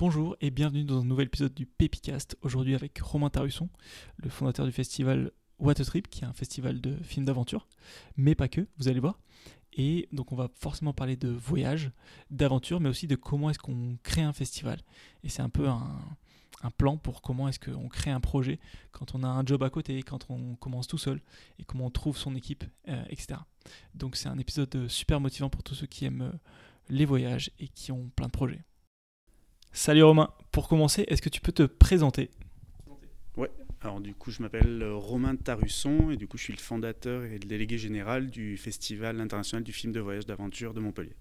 Bonjour et bienvenue dans un nouvel épisode du Pépicast. Aujourd'hui avec Romain Tarusson, le fondateur du festival What a Trip, qui est un festival de films d'aventure, mais pas que, vous allez voir. Et donc on va forcément parler de voyage, d'aventure, mais aussi de comment est-ce qu'on crée un festival. Et c'est un peu un, plan pour comment est-ce qu'on crée un projet quand on a un job à côté, quand on commence tout seul, et comment on trouve son équipe, euh, etc. Donc c'est un épisode super motivant pour tous ceux qui aiment euh, les voyages et qui ont plein de projets. Salut Romain, pour commencer, est-ce que tu peux te présenter? Ouais, alors du coup je m'appelle euh, Romain Tarusson et du coup je suis le fondateur et le délégué général du Festival international du film de voyage d'aventure de Montpellier.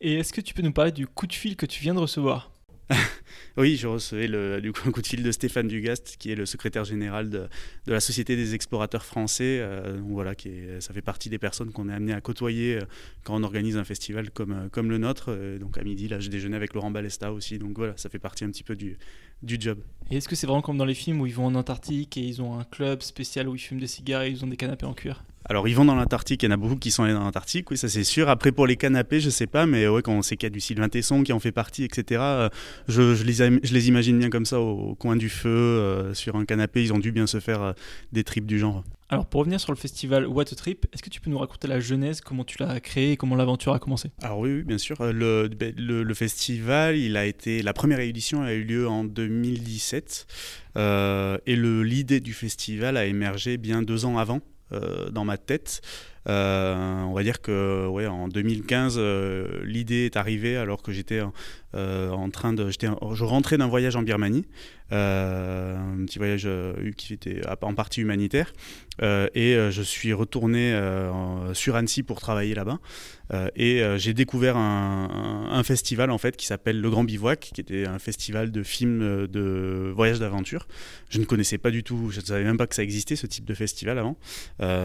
Et est-ce que tu peux nous parler du coup de fil que tu viens de recevoir? oui, je recevais le, du coup, un coup de fil de Stéphane Dugast, qui est le secrétaire général de, la Société des explorateurs français. Euh, voilà, qui est, ça fait partie des personnes qu'on est amené à côtoyer euh, quand on organise un festival comme, euh, le nôtre. donc à midi, là, je déjeunais avec Laurent Balesta aussi. Donc voilà, ça fait partie un petit peu du, du job. Et est-ce que c'est vraiment comme dans les films où ils vont en Antarctique et ils ont un club spécial où ils fument des cigares et ils ont des canapés en cuir? Alors, ils vont dans l'Antarctique, il y en a beaucoup qui sont allés dans l'Antarctique, oui, ça c'est sûr. Après, pour les canapés, je sais pas, mais ouais, quand on sait qu'il y a du Sylvain Tesson qui en fait partie, etc., euh, je, je, les, je les imagine bien comme ça au, coin du feu, euh, sur un canapé, ils ont dû bien se faire euh, des trips du genre. Alors, pour revenir sur le festival What a Trip, est-ce que tu peux nous raconter la genèse, comment tu l'as créé et comment l'aventure a commencé? Alors, oui, oui, bien sûr. Le, ben, le, le, festival, il a été. La première édition a eu lieu en 2017. et l'idée du festival a émergé bien deux ans avant. Euh, dans ma tête. Euh, on va dire que ouais, en 2015, euh, l'idée est arrivée alors que j'étais en train de, je rentrais d'un voyage en Birmanie, un petit voyage qui était en partie humanitaire, et je suis retourné sur Annecy pour travailler là-bas. Et j'ai découvert un, festival en fait qui s'appelle Le Grand Bivouac, qui était un festival de films de voyage d'aventure. Je ne connaissais pas du tout, je ne savais même pas que ça existait ce type de festival avant.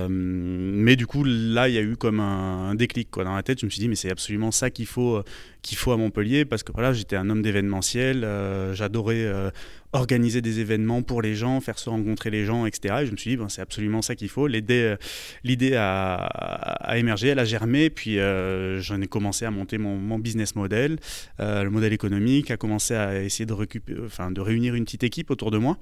mais du coup, là, il y a eu comme un, déclic dans la tête. Je me suis dit, mais c'est absolument ça qu'il faut, euh, qu'il faut à Montpellier, parce que voilà, j'étais un homme d'événementiel, euh, j'adorais euh, organiser des événements pour les gens, faire se rencontrer les gens, etc. Et je me suis dit, ben, c'est absolument ça qu'il faut. L'idée, l'idée a, a, émergé, elle a germé, puis j'en ai commencé à monter mon, business model, le modèle économique, a commencé à essayer de, enfin, de réunir une petite équipe autour de moi.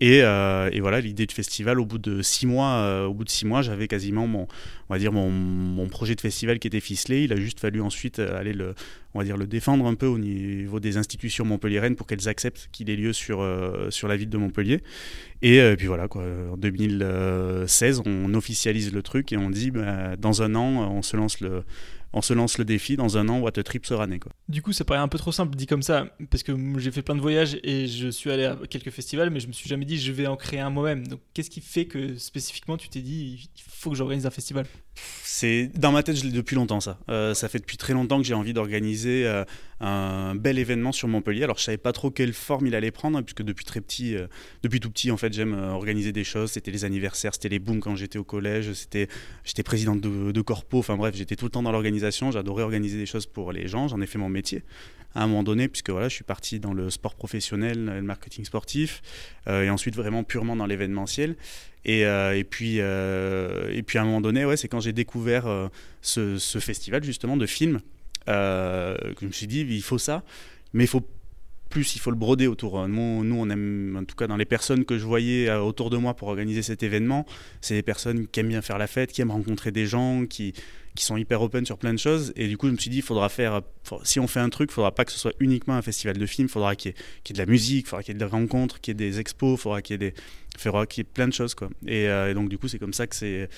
Et, et voilà, l'idée du festival, au bout de six mois, au mois, j'avais quasiment mon, on va dire mon, projet de festival qui était ficelé. Il a juste fallu ensuite aller le, on va dire le défendre un peu au niveau des institutions montpelliéraines pour qu'elles acceptent qu'il ait lieu sur, euh, la ville de Montpellier. Et euh, puis voilà, en 2016, on officialise le truc et on dit bah, dans un an, on se lance le, défi dans un an, What a Trip sera né. Du coup, ça paraît un peu trop simple dit comme ça, parce que j'ai fait plein de voyages et je suis allé à quelques festivals, mais je me suis jamais dit je vais en créer un moi-même. Donc, qu'est-ce qui fait que spécifiquement tu t'es dit il faut que j'organise un festival? C'est dans ma tête, je depuis longtemps ça. Euh, ça fait depuis très longtemps que j'ai envie d'organiser euh, un bel événement sur Montpellier. Alors je savais pas trop quelle forme il allait prendre, hein, puisque depuis très petit, euh, depuis tout petit en fait, j'aime organiser des choses. C'était les anniversaires, c'était les booms quand j'étais au collège, c'était, j'étais président de, de corpo. Enfin bref, j'étais tout le temps dans l'organisation. J'adorais organiser des choses pour les gens. J'en ai fait mon métier à un moment donné, puisque voilà, je suis parti dans le sport professionnel, le marketing sportif, et ensuite vraiment purement dans l'événementiel. Et, euh, et, puis, euh, et puis à un moment donné, ouais, c'est quand j'ai découvert euh, ce, ce, festival justement de films que je me suis dit, il faut ça, mais il faut plus, il faut le broder autour. Nous, nous, on aime, en tout cas dans les personnes que je voyais autour de moi pour organiser cet événement, c'est des personnes qui aiment bien faire la fête, qui aiment rencontrer des gens, qui, qui sont hyper open sur plein de choses. Et du coup, je me suis dit, il faudra faire, si on fait un truc, il faudra pas que ce soit uniquement un festival de films, il faudra qu'il y, ait de la musique, il faudra qu'il y ait des rencontres, qu'il y ait des expos, il faudra qu'il y ait des, y ait plein de choses. Quoi. Et, euh, et donc, du coup, c'est comme ça que c'est,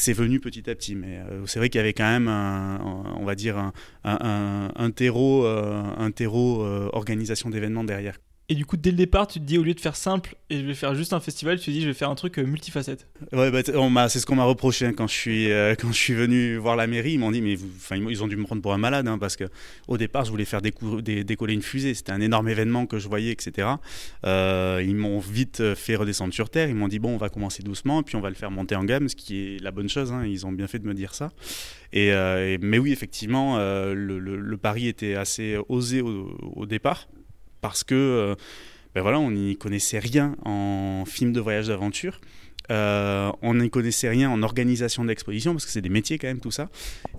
c'est venu petit à petit. Mais euh, c'est vrai qu'il y avait quand même, un, on va dire, un, un, un terreau, euh, un terreau organisation d'événements derrière. Et du coup, dès le départ, tu te dis, au lieu de faire simple et je vais faire juste un festival, tu te dis, je vais faire un truc euh, multifacette. Ouais, bah, c'est ce qu'on m'a reproché hein, quand, je suis, euh, quand je suis venu voir la mairie. Ils m'ont dit, mais ils ont dû me prendre pour un malade hein, parce qu'au départ, je voulais faire décoller une fusée. C'était un énorme événement que je voyais, etc. Euh, ils m'ont vite fait redescendre sur terre. Ils m'ont dit, bon, on va commencer doucement, puis on va le faire monter en gamme, ce qui est la bonne chose. Hein. Ils ont bien fait de me dire ça. Et, mais oui, effectivement, le, pari était assez osé au départ parce que euh, ben voilà, on n'y connaissait rien en film de voyage d'aventure. Euh, on n'y connaissait rien en organisation d'exposition parce que c'est des métiers quand même tout ça.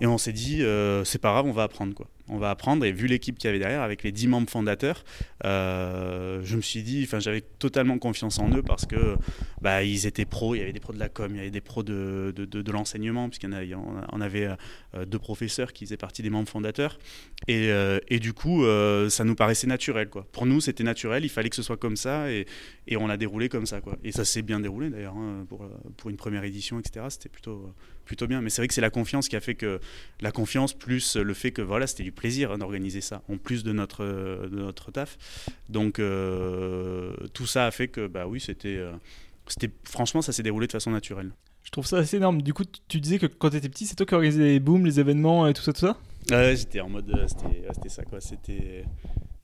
Et on s'est dit, euh, c'est pas grave, on va apprendre quoi. On va apprendre. Et vu l'équipe qu'il y avait derrière, avec les 10 membres fondateurs, euh, je me suis dit, enfin, j'avais totalement confiance en eux parce que bah, ils étaient pros. Il y avait des pros de la com, il y avait des pros de, de, l'enseignement, puisqu'on on avait euh, deux professeurs qui faisaient partie des membres fondateurs. Et, euh, du coup, ça nous paraissait naturel. Quoi. Pour nous, c'était naturel. Il fallait que ce soit comme ça, et, on a déroulé comme ça. Quoi. Et ça s'est bien déroulé d'ailleurs hein, pour, pour une première édition, etc. C'était plutôt plutôt bien. Mais c'est vrai que c'est la confiance qui a fait que la confiance plus le fait que voilà, c'était du plaisir hein, d'organiser ça, en plus de notre, de notre taf. Donc euh, tout ça a fait que bah oui, c'était, euh, c'était franchement, ça s'est déroulé de façon naturelle. Je trouve ça assez énorme. Du coup, tu disais que quand tu étais petit, c'est toi qui organisais les booms, les événements et tout ça, tout ça? Ouais, j'étais en mode, euh, c'était, ça quoi. C'était,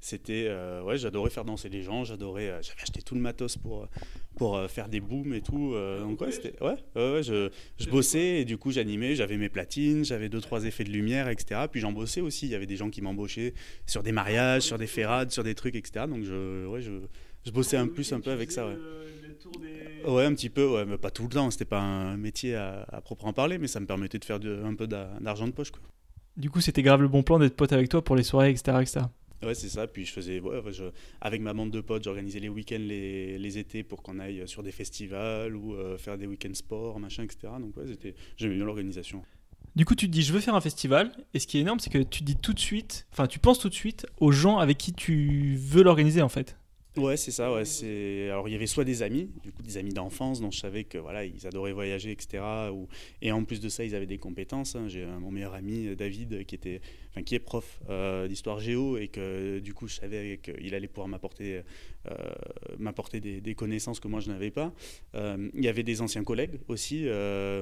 c'était, ouais, j'adorais faire danser les gens, j'adorais, j'avais acheté tout le matos pour pour euh, faire des booms et tout. Euh, donc ouais, c'était ouais, ouais, je, je bossais et du coup j'animais, j'avais mes platines, j'avais deux trois effets de lumière, etc. Puis j'en bossais aussi. Il y avait des gens qui m'embauchaient sur des mariages, sur des ferrades, sur des trucs, etc. Donc je, ouais, je, je bossais un plus un peu avec ça. Ouais. Ouais, un petit peu, ouais, mais pas tout le temps. C'était pas un métier à, proprement parler, mais ça me permettait de faire un peu d'argent de poche. Quoi. Du coup, c'était grave le bon plan d'être pote avec toi pour les soirées, etc. etc. Ouais, c'est ça. Puis je faisais, avec ma bande de potes, j'organisais les week-ends les, les, étés pour qu'on aille sur des festivals ou euh, faire des week-ends sport, machin, etc. Donc ouais, j'aimais bien l'organisation. Du coup, tu te dis, je veux faire un festival. Et ce qui est énorme, c'est que tu dis tout de suite, enfin, tu penses tout de suite aux gens avec qui tu veux l'organiser, en fait. Ouais, c'est ça. Ouais, c'est alors il y avait soit des amis, du coup des amis d'enfance dont je savais que voilà ils adoraient voyager, etc. Ou... et en plus de ça ils avaient des compétences. Hein. J'ai mon meilleur ami David qui était qui est prof euh, d'histoire géo et que du coup je savais qu'il allait pouvoir m'apporter euh, m'apporter des, connaissances que moi je n'avais pas. Euh, il y avait des anciens collègues aussi,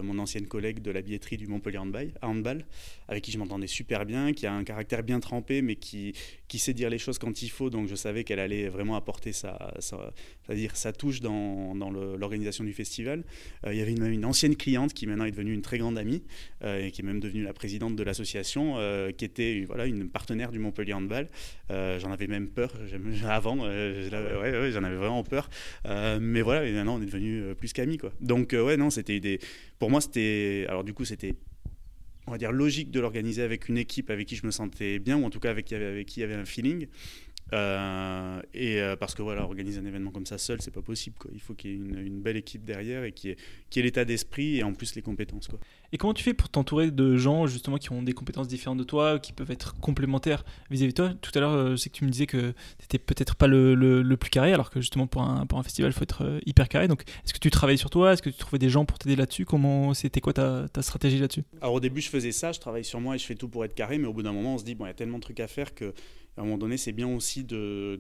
mon ancienne collègue de la billetterie du Montpellier Handball, handball avec qui je m'entendais super bien, qui a un caractère bien trempé mais qui, qui sait dire les choses quand il faut, donc je savais qu'elle allait vraiment apporter sa, c'est-à-dire sa touche dans, dans l'organisation du festival. il y avait une, une, ancienne cliente qui maintenant est devenue une très grande amie et qui est même devenue la présidente de l'association, qui était voilà, une partenaire du Montpellier Handball. Euh, j'en avais même peur avant, euh, j'en avais vraiment peur. Euh, mais voilà, et maintenant on est devenu plus qu'amis. Quoi. Donc ouais, non, c'était des... Pour moi, c'était... Alors du coup, c'était on va dire logique de l'organiser avec une équipe avec qui je me sentais bien ou en tout cas avec, avec qui il y avait un feeling euh, et euh, parce que voilà, organiser un événement comme ça seul, c'est pas possible. Quoi. Il faut qu'il y ait une, belle équipe derrière et qui ait, ait l'état d'esprit et en plus les compétences. Quoi. Et comment tu fais pour t'entourer de gens justement qui ont des compétences différentes de toi, qui peuvent être complémentaires vis-à-vis de toi? Tout à l'heure, euh, c'est que tu me disais que tu peut-être pas le, le, plus carré, alors que justement pour un, pour un festival, il faut être hyper carré. Donc est-ce que tu travailles sur toi? Est-ce que tu trouvais des gens pour t'aider là-dessus? Comment C'était quoi ta, ta stratégie là-dessus? Alors au début, je faisais ça, je travaille sur moi et je fais tout pour être carré, mais au bout d'un moment, on se dit, bon, il y a tellement de trucs à faire que à un moment donné, c'est bien aussi de,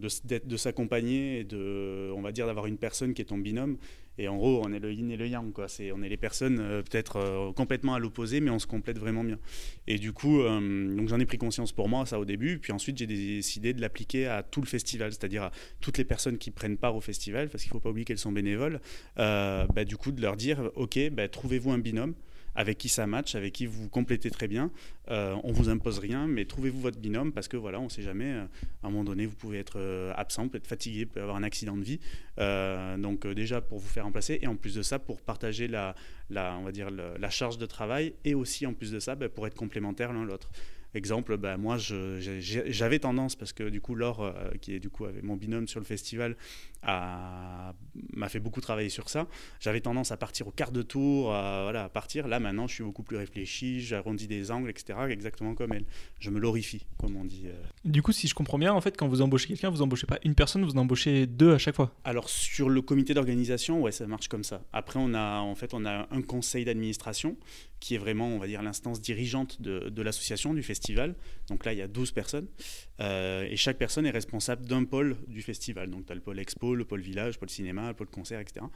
s'accompagner et de, on va dire, d'avoir une personne qui est ton binôme. Et en gros, on est le yin et le yang. C'est, on est les personnes euh, peut-être euh, complètement à l'opposé, mais on se complète vraiment bien. Et du coup, euh, donc j'en ai pris conscience pour moi, ça au début. Puis ensuite, j'ai décidé de l'appliquer à tout le festival, c'est-à-dire à toutes les personnes qui prennent part au festival, parce qu'il ne faut pas oublier qu'elles sont bénévoles. Bah, du coup, de leur dire, ok, bah, trouvez-vous un binôme avec qui ça match, avec qui vous complétez très bien. Euh, on vous impose rien, mais trouvez-vous votre binôme parce que voilà, on ne sait jamais. Euh, à un moment donné, vous pouvez être euh, absent, peut être fatigué, pouvez avoir un accident de vie. Euh, donc déjà pour vous faire remplacer et en plus de ça pour partager la, on va dire la charge de travail et aussi en plus de ça bah, pour être complémentaires l'un l'autre. Exemple, bah, moi j'avais tendance, parce que du coup Laure, qui est du coup avec mon binôme sur le festival, m'a fait beaucoup travailler sur ça. J'avais tendance à partir au quart de tour, à, voilà, à partir. Là maintenant je suis beaucoup plus réfléchi, j'arrondis des angles, etc. Exactement comme elle. Je me glorifie, comme on dit. Euh. Du coup, si je comprends bien, en fait, quand vous embauchez quelqu'un, vous embauchez pas une personne, vous embauchez deux à chaque fois? Alors sur le comité d'organisation, ouais, ça marche comme ça. Après, on a en fait on a un conseil d'administration qui est vraiment, on va dire, l'instance dirigeante de, de l'association, du festival. Donc là, il y a 12 personnes. Euh, et chaque personne est responsable d'un pôle du festival. Donc tu as le pôle expo, le pôle village, le pôle cinéma, le pôle concert, etc.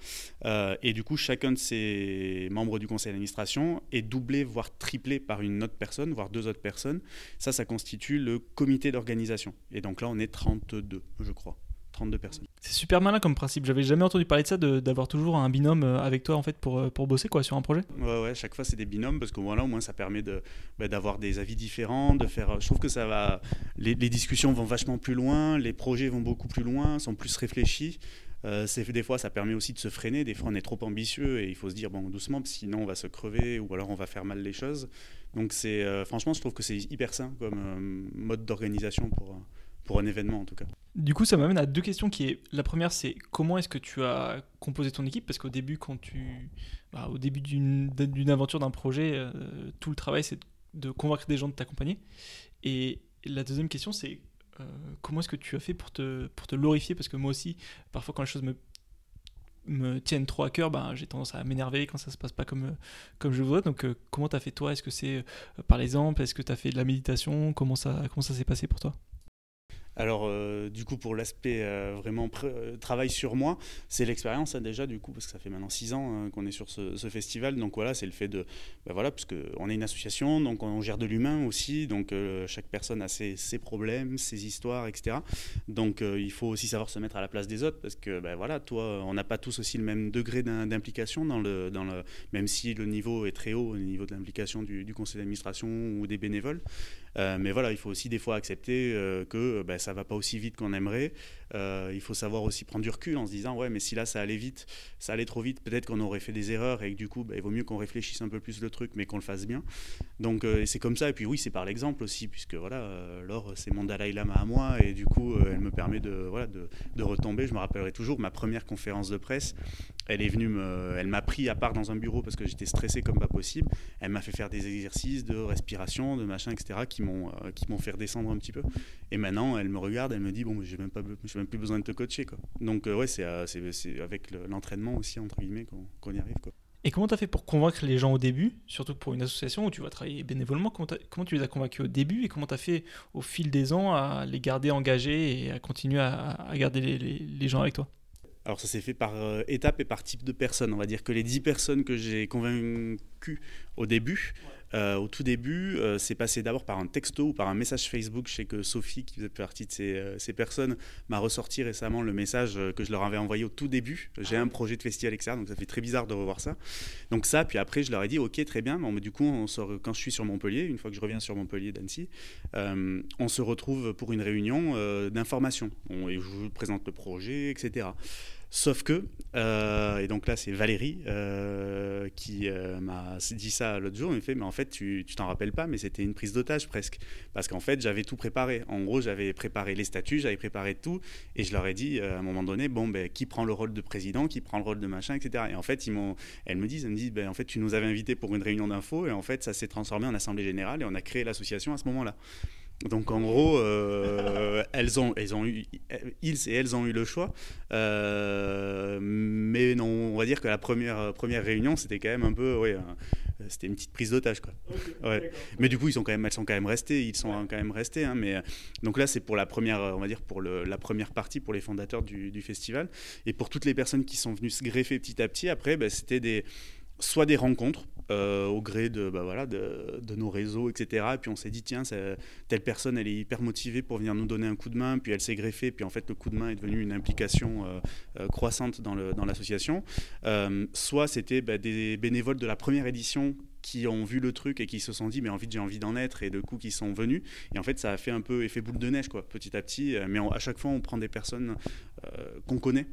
Euh, et du coup, chacun de ces membres du conseil d'administration est doublé, voire triplé par une autre personne, voire deux autres personnes. Ça, ça constitue le comité d'organisation. Et donc là, on est 32, je crois personnes. C'est super malin comme principe. J'avais jamais entendu parler de ça, d'avoir toujours un binôme euh, avec toi en fait pour, euh, pour bosser quoi sur un projet. Ouais, ouais. Chaque fois c'est des binômes parce qu'au moins là, au moins ça permet de bah, d'avoir des avis différents, de faire. Je trouve que ça va. Les, discussions vont vachement plus loin, les projets vont beaucoup plus loin, sont plus réfléchis. c'est des fois, ça permet aussi de se freiner. Des fois, on est trop ambitieux et il faut se dire bon, doucement, sinon on va se crever ou alors on va faire mal les choses. Donc, c'est franchement, je trouve que c'est hyper sain comme mode d'organisation pour pour un événement en tout cas. Du coup, ça m'amène à deux questions qui est la première, c'est comment est-ce que tu as composé ton équipe? Parce qu'au début, quand tu, bah, au début d'une aventure, d'un projet, euh, tout le travail c'est de convaincre des gens de t'accompagner. Et la deuxième question, c'est euh, comment est-ce que tu as fait pour te pour te glorifier? Parce que moi aussi, parfois quand les choses me me tiennent trop à cœur, ben, j'ai tendance à m'énerver quand ça se passe pas comme, comme je voudrais. Donc, euh, comment tu as fait toi? Est-ce que c'est par l'exemple Est-ce que tu as fait de la méditation? Comment ça, comment ça s'est passé pour toi? Alors, euh, du coup, pour l'aspect euh, vraiment euh, travail sur moi, c'est l'expérience hein, déjà, du coup, parce que ça fait maintenant six ans hein, qu'on est sur ce, festival. Donc voilà, c'est le fait de. Ben voilà, parce qu'on est une association, donc on gère de l'humain aussi. Donc chaque personne a ses, problèmes, ses histoires, etc. Donc il faut aussi savoir se mettre à la place des autres, parce que ben voilà, toi, on n'a pas tous aussi le même degré d'implication dans le, dans le. Même si le niveau est très haut au niveau de l'implication du, conseil d'administration ou des bénévoles. Mais voilà, il faut aussi des fois accepter que ben, ça va pas aussi vite qu'on aimerait. Euh, il faut savoir aussi prendre du recul en se disant ouais mais si là ça allait vite, ça allait trop vite, peut-être qu'on aurait fait des erreurs et que du coup bah, il vaut mieux qu'on réfléchisse un peu plus le truc mais qu'on le fasse bien. Donc euh, c'est comme ça et puis oui c'est par l'exemple aussi puisque voilà euh, c'est mon Dalai Lama à moi et du coup elle me permet de voilà de, de, retomber. Je me rappellerai toujours ma première conférence de presse. Elle est venue me, elle m'a pris à part dans un bureau parce que j'étais stressé comme pas possible. Elle m'a fait faire des exercices de respiration, de machin etc qui m'ont qui m'ont fait redescendre un petit peu. Et maintenant elle me regarde, elle me dit bon j'ai même pas même plus besoin de te coacher. Quoi. Donc, euh, ouais, c'est euh, avec l'entraînement aussi, entre guillemets, qu'on y arrive. Quoi. Et comment tu as fait pour convaincre les gens au début, surtout pour une association où tu vas travailler bénévolement Comment, comment tu les as convaincus au début et comment tu as fait au fil des ans à les garder engagés et à continuer à, garder les, les, gens avec toi? Alors ça s'est fait par euh, étape et par type de personnes. On va dire que les 10 personnes que j'ai convaincues au début, euh, au tout début, euh, c'est passé d'abord par un texto ou par un message Facebook. Je sais que Sophie, qui faisait partie de ces, euh, ces personnes, m'a ressorti récemment le message que je leur avais envoyé au tout début. J'ai un projet de festival, etc. Donc ça fait très bizarre de revoir ça. Donc ça, puis après, je leur ai dit, ok, très bien. mais du coup, on sort, quand je suis sur Montpellier, une fois que je reviens sur Montpellier d'Annecy, on se retrouve pour une réunion d'information. Et je vous présente le projet, etc. Sauf que, euh, et donc là c'est Valérie euh, qui euh, m'a dit ça l'autre jour, il me fait mais en fait tu t'en rappelles pas mais c'était une prise d'otage presque parce qu'en fait j'avais tout préparé. En gros j'avais préparé les statuts, j'avais préparé tout et je leur ai dit à un moment donné bon ben qui prend le rôle de président, qui prend le rôle de machin etc. Et en fait ils m'ont, elles me disent, elles me disent ben en fait tu nous avais invités pour une réunion d'infos et en fait ça s'est transformé en assemblée générale et on a créé l'association à ce moment-là. Donc en gros, euh, elles ont, elles ont eu, ils et elles ont eu le choix. Euh, mais non, on va dire que la première, première réunion, c'était quand même un peu, ouais, c'était une petite prise d'otage, quoi. ouais. Mais du coup, ils sont quand même, elles sont quand même restés, ils sont quand même restés. Hein, mais donc là, c'est pour la première, on va dire pour le, la première partie, pour les fondateurs du, du, festival, et pour toutes les personnes qui sont venues se greffer petit à petit. Après, bah, c'était des soit des rencontres euh, au gré de, bah voilà, de, nos réseaux, etc. Et puis on s'est dit, tiens, telle personne, elle est hyper motivée pour venir nous donner un coup de main, puis elle s'est greffée, puis en fait le coup de main est devenu une implication euh, euh, croissante dans l'association. Soit c'était bah, des bénévoles de la première édition qui ont vu le truc et qui se sont dit mais j'ai envie d'en être et de coup qui sont venus. Et en fait ça a fait un peu effet boule de neige quoi petit à petit. Mais à chaque fois on prend des personnes qu'on connaît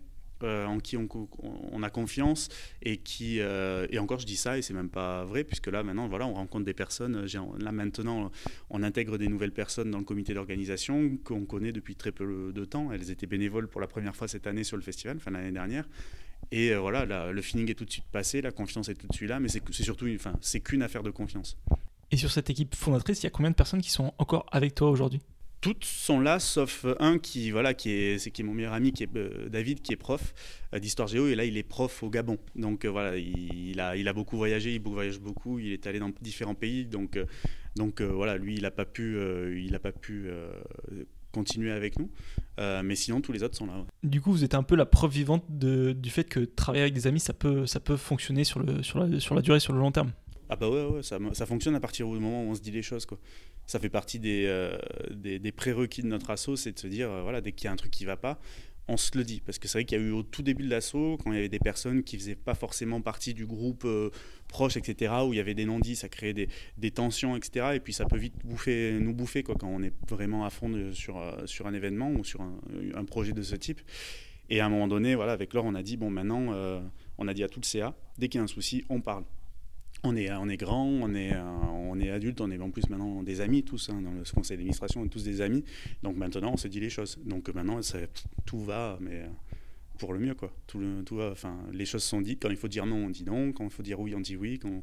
euh, en qui on, a confiance et qui euh, et encore je dis ça et c'est même pas vrai puisque là maintenant voilà on rencontre des personnes là maintenant on intègre des nouvelles personnes dans le comité d'organisation qu'on connaît depuis très peu de temps. Elles étaient bénévoles pour la première fois cette année sur le festival enfin l'année dernière. Et euh, voilà le feeling est tout de suite passé la confiance est tout de suite là mais c'est surtout enfin c'est qu'une affaire de confiance. Et sur cette équipe fondatrice il y a combien de personnes qui sont encore avec toi aujourd'hui? Toutes sont là, sauf un qui, voilà, qui est, c'est qui est mon meilleur ami, qui est euh, David, qui est prof euh, d'histoire géo, et là il est prof au Gabon. Donc euh, voilà, il, a, il a beaucoup voyagé, il voyage beaucoup, il est allé dans différents pays, donc, donc voilà, lui il n'a pas pu, il a pas pu continuer avec nous, mais sinon tous les autres sont là. Du coup, vous êtes un peu la preuve vivante de, du fait que travailler avec des amis, ça peut, ça peut fonctionner sur, le, sur, la, sur la durée, sur le long terme. Ah bah ouais, ouais ça, ça, fonctionne à partir du moment où on se dit les choses quoi ça fait partie des, euh, des, prérequis de notre assaut, c'est de se dire, euh, voilà, dès qu'il y a un truc qui ne va pas, on se le dit. Parce que c'est vrai qu'il y a eu au tout début de l'assaut, quand il y avait des personnes qui ne faisaient pas forcément partie du groupe euh, proche, etc., où il y avait des non-dits, ça créait des, des, tensions, etc. Et puis ça peut vite nous bouffer quoi, quand on est vraiment à fond sur, sur un événement ou sur un, un projet de ce type. Et à un moment donné, voilà, avec Laure, on a dit bon, maintenant, on a dit à tout le CA, dès qu'il y a un souci, on parle on est, on est grand, on est, euh, on est adulte, on est en plus maintenant des amis tous, hein, dans le conseil d'administration, on est tous des amis. Donc maintenant, on se dit les choses. Donc maintenant, tout va, mais euh, pour le mieux, quoi. Tout, le, tout va, enfin, les choses sont dites. Quand il faut dire non, on dit non. Quand il faut dire oui, on dit oui. Quand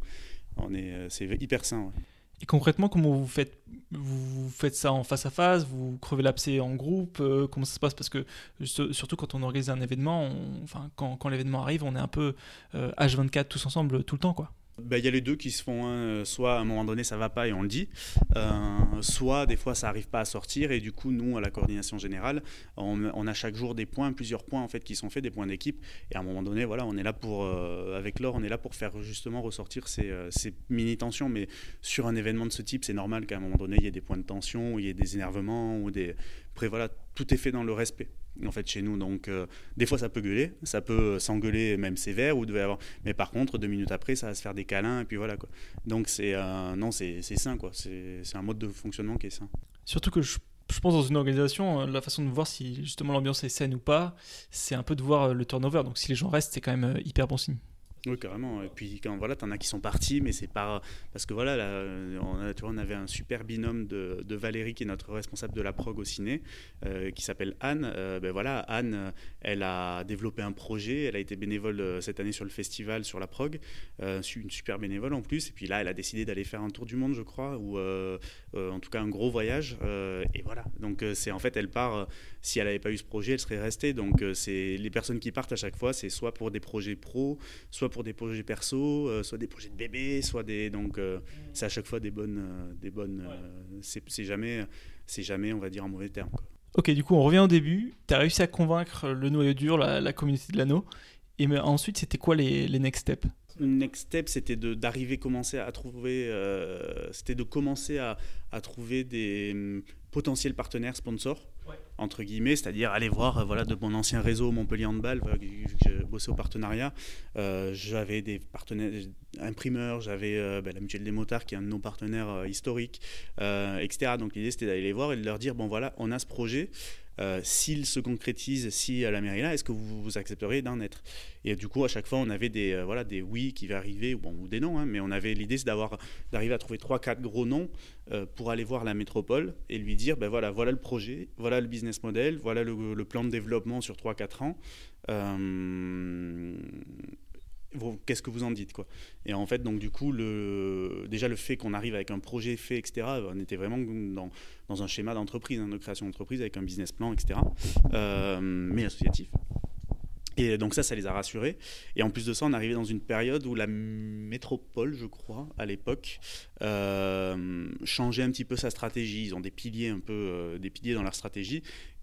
on est, euh, c'est hyper sain. Et concrètement, comment vous faites, vous faites ça en face à face? Vous crevez l'abcès en groupe? Comment ça se passe? Parce que surtout quand on organise un événement, enfin, quand, quand l'événement arrive, on est un peu H24 tous ensemble tout le temps, quoi. Bah, il y a les deux qui se font. Hein. Soit à un moment donné ça va pas et on le dit, euh, soit des fois ça arrive pas à sortir et du coup nous à la coordination générale on, a chaque jour des points, plusieurs points en fait qui sont faits, des points d'équipe et à un moment donné voilà on est là pour euh, avec Laure on est là pour faire justement ressortir ces, euh, ces mini tensions mais sur un événement de ce type c'est normal qu'à un moment donné il y ait des points de tension, il y ait des énervements ou des après voilà tout est fait dans le respect en fait chez nous. Donc euh, des fois ça peut gueuler ça peut s'engueuler même sévère ou avoir mais par contre deux minutes après ça va se faire des câlins et puis voilà quoi. Donc c'est euh, non c'est sain quoi. C'est un mode de fonctionnement qui est sain. Surtout que je, je pense dans une organisation euh, la façon de voir si justement l'ambiance est saine ou pas c'est un peu de voir le turnover. Donc si les gens restent c'est quand même hyper bon signe oui, carrément. Et puis, quand voilà, en as qui sont partis, mais c'est pas. Parce que voilà, on, tu vois, on avait un super binôme de, Valérie, qui est notre responsable de la prog au ciné, euh, qui s'appelle Anne. Euh, ben voilà, Anne, elle a développé un projet, elle a été bénévole euh, cette année sur le festival, sur la prog, une super bénévole en plus. Et puis là, elle a décidé d'aller faire un tour du monde, je crois, ou en tout cas un gros voyage. et voilà. Donc, c'est en fait, elle part. si elle n'avait pas eu ce projet, elle serait restée. Donc, c'est les personnes qui partent à chaque fois, c'est soit pour des projets pro, soit pour des projets perso, euh, soit des projets de bébé, soit des donc euh, mm. c'est à chaque fois des bonnes euh, des bonnes c'est jamais c'est jamais on va dire en mauvais termes. Ok, du coup on revient au début. Tu as réussi à convaincre le noyau dur, la, communauté de l'anneau. Et mais ensuite c'était quoi les, les next steps? Le next step, c'était d'arriver commencer à trouver, c'était de commencer à, à trouver des hum, potentiels partenaires sponsors entre guillemets, c'est-à-dire aller voir euh, voilà, de mon ancien réseau Montpellier Handball, voilà, j'ai bossé au partenariat, euh, j'avais des partenaires imprimeurs, j'avais euh, ben, la Mutuelle des Motards qui est un de nos partenaires historiques, etc. Donc l'idée c'était d'aller les voir et de leur dire, bon voilà, on a ce projet, euh, s'il se concrétise, si à la mairie là, est-ce que vous, vous accepteriez d'en être? Et du coup, à chaque fois, on avait des, euh, voilà, des oui qui va arriver, bon, ou des non, hein, mais on avait l'idée d'avoir, d'arriver à trouver 3-4 gros noms euh, pour aller voir la métropole et lui dire, ben voilà, voilà le projet, voilà le business model, voilà le, le plan de développement sur 3-4 ans qu'est-ce que vous en dites quoi Et en fait, donc du coup, déjà le fait qu'on arrive avec un projet fait, etc., on était vraiment dans, dans un schéma d'entreprise, hein, de création d'entreprise avec un business plan, etc., euh, mais associatif. Et donc ça, ça les a rassurés. Et en plus de ça, on arrivait dans une période où la métropole, je crois, à l'époque, euh, changeait un petit peu sa stratégie. Ils ont des piliers un peu, euh, des piliers dans leur stratégie.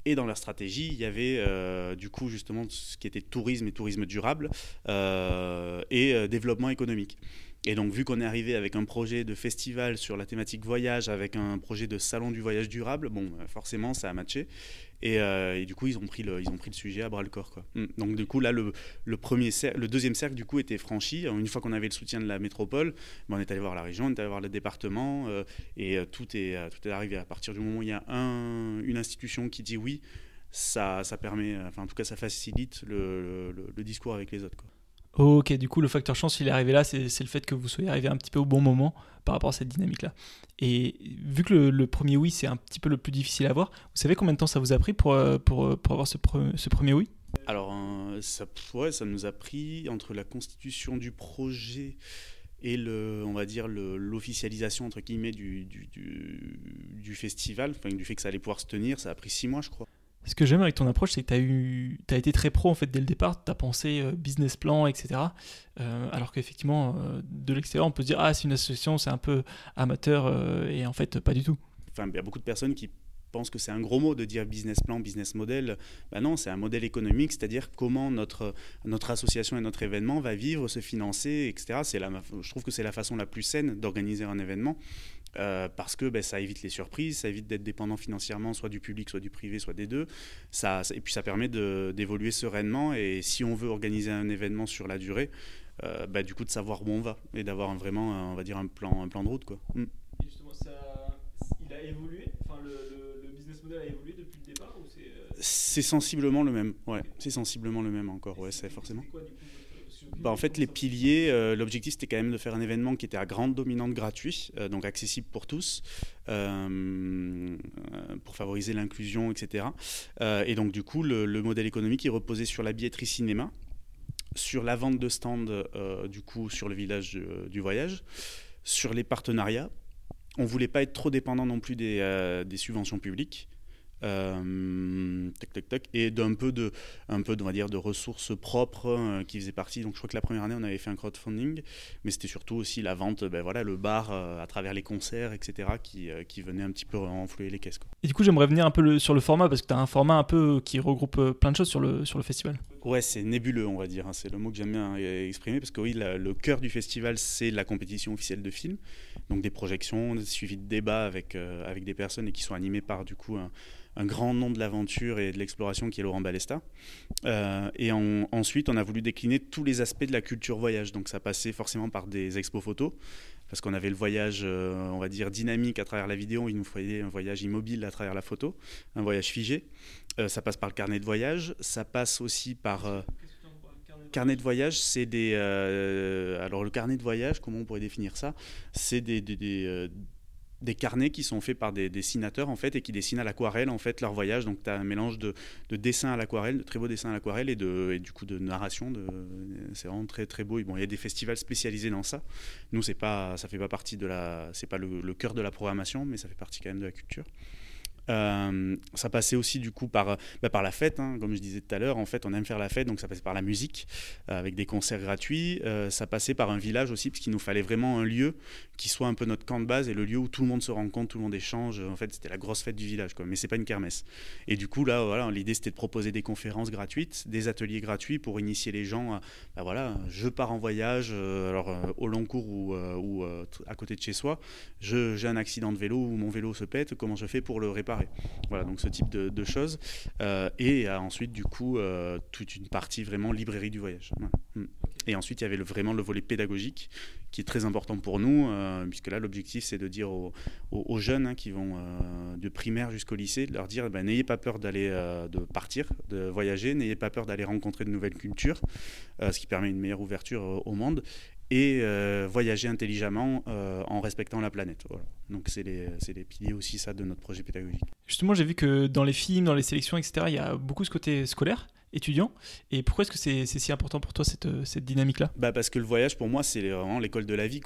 Et dans leur stratégie, il y avait euh, du coup justement ce qui était tourisme et tourisme durable euh, et euh, développement économique. Et donc, vu qu'on est arrivé avec un projet de festival sur la thématique voyage, avec un projet de salon du voyage durable, bon, forcément, ça a matché. Euh, et, du coup, ils ont, pris le, ils ont pris le sujet à bras le corps. Quoi. Mm. Donc, du coup, là, le, le, premier le deuxième cercle, du coup, était franchi. Une fois qu'on avait le soutien de la métropole, ben, on est allé voir la région, on est allé voir le département, euh, et euh, tout, est, tout est arrivé. À partir du moment où il y a un, une institution qui dit oui, ça, ça permet, enfin, en tout cas, ça facilite le, le discours avec les autres. Quoi. Ok, du coup, le facteur chance, il est arrivé là, c'est le fait que vous soyez arrivé un petit peu au bon moment par rapport à cette dynamique-là. Et vu que le, premier oui, c'est un petit peu le plus difficile à avoir, vous savez combien de temps ça vous a pris pour, euh, pour, euh, pour avoir ce, premier oui? Alors, ça, ouais, ça nous a pris entre la constitution du projet et le, on va dire l'officialisation entre guillemets du, du, du, du festival, enfin, du fait que ça allait pouvoir se tenir, ça a pris six mois, je crois. Ce que j'aime avec ton approche, c'est que tu as, as été très pro en fait dès le départ, tu as pensé euh, business plan, etc. Euh, alors qu'effectivement, euh, de l'extérieur, on peut se dire, ah, c'est une association, c'est un peu amateur, et en fait, pas du tout. Enfin, il y a beaucoup de personnes qui pensent que c'est un gros mot de dire business plan, business model. Ben non, c'est un modèle économique, c'est-à-dire comment notre, notre association et notre événement va vivre, se financer, etc. La, je trouve que c'est la façon la plus saine d'organiser un événement. Euh, parce que ben, ça évite les surprises, ça évite d'être dépendant financièrement, soit du public, soit du privé, soit des deux. Ça, et puis ça permet d'évoluer sereinement. Et si on veut organiser un événement sur la durée, euh, ben, du coup de savoir où on va et d'avoir vraiment, on va dire, un plan, un plan de route. Quoi. Mm. Justement, ça, il a évolué? Enfin, le, business model a évolué depuis le départ ou C'est sensiblement le même, ouais. C'est sensiblement le même encore, ouais, c'est forcément. Bah, en fait, les piliers, euh, l'objectif c'était quand même de faire un événement qui était à grande dominante gratuit, euh, donc accessible pour tous, euh, pour favoriser l'inclusion, etc. et donc, du coup, le, le, modèle économique il reposait sur la billetterie cinéma, sur la vente de stands, du coup, sur le village du voyage, sur les partenariats. On voulait pas être trop dépendant non plus des subventions publiques. Euh, et d'un peu de, un peu, on va dire, de ressources propres euh, qui faisaient partie. Donc, je crois que la première année, on avait fait un crowdfunding, mais c'était surtout aussi la vente, ben voilà, le bar euh, à travers les concerts, etc., qui, qui venait un petit peu enflouer les caisses. Et du coup, j'aimerais revenir un peu sur le format parce que tu as un format un peu qui regroupe plein de choses sur le, sur le festival. Ouais, c'est nébuleux, on va dire. Hein. C'est le mot que j'aime bien exprimer parce que oui, le cœur du festival, c'est la compétition officielle de films, donc des projections, suivi de débats avec, avec des personnes et qui sont animées par du coup un un grand nom de l'aventure et de l'exploration qui est Laurent Balesta. Euh, et ensuite, on a voulu décliner tous les aspects de la culture voyage. Donc ça passait forcément par des expos photos, parce qu'on avait le voyage, euh, on va dire, dynamique à travers la vidéo, il nous fallait un voyage immobile à travers la photo, un voyage figé. Euh, ça passe par le carnet de voyage, ça passe aussi par... Carnet de voyage, c'est des. alors, le carnet de voyage, comment on pourrait définir ça? C'est des carnets qui sont faits par des dessinateurs en fait et qui dessinent à l'aquarelle en fait leur voyage. Donc tu as un mélange de, de dessins à l'aquarelle de très beaux dessins à l'aquarelle et, de, du coup de narration c'est vraiment très très beau. Bon il y a des festivals spécialisés dans ça. Nous c'est pas ça fait pas partie de la c'est pas le, le cœur de la programmation mais ça fait partie quand même de la culture euh, ça passait aussi du coup par, bah, par la fête, hein. comme je disais tout à l'heure. En fait, on aime faire la fête, donc ça passait par la musique, euh, avec des concerts gratuits. Euh, ça passait par un village aussi, parce qu'il nous fallait vraiment un lieu qui soit un peu notre camp de base et le lieu où tout le monde se rencontre, tout le monde échange. En fait, c'était la grosse fête du village, quoi. mais c'est pas une kermesse. Et du coup, là, voilà, l'idée c'était de proposer des conférences gratuites, des ateliers gratuits pour initier les gens. Bah, voilà, je pars en voyage, alors au long cours ou, ou à côté de chez soi. J'ai un accident de vélo ou mon vélo se pète. Comment je fais pour le réparer? Voilà, donc ce type de, choses. Euh, et ensuite, du coup, euh, toute une partie vraiment librairie du voyage. Mm. Et ensuite, il y avait vraiment le volet pédagogique qui est très important pour nous, euh, puisque là, l'objectif, c'est de dire aux, jeunes hein, qui vont de primaire jusqu'au lycée, de leur dire ben, n'ayez pas peur d'aller de partir, de voyager, n'ayez pas peur d'aller rencontrer de nouvelles cultures, ce qui permet une meilleure ouverture au monde et euh, voyager intelligemment euh, en respectant la planète. Donc c'est les, les, piliers aussi ça de notre projet pédagogique. Justement, j'ai vu que dans les films, dans les sélections, etc., il y a beaucoup ce côté scolaire étudiant. Et pourquoi est-ce que c'est si important pour toi cette, cette dynamique-là? Bah Parce que le voyage, pour moi, c'est vraiment l'école de la vie.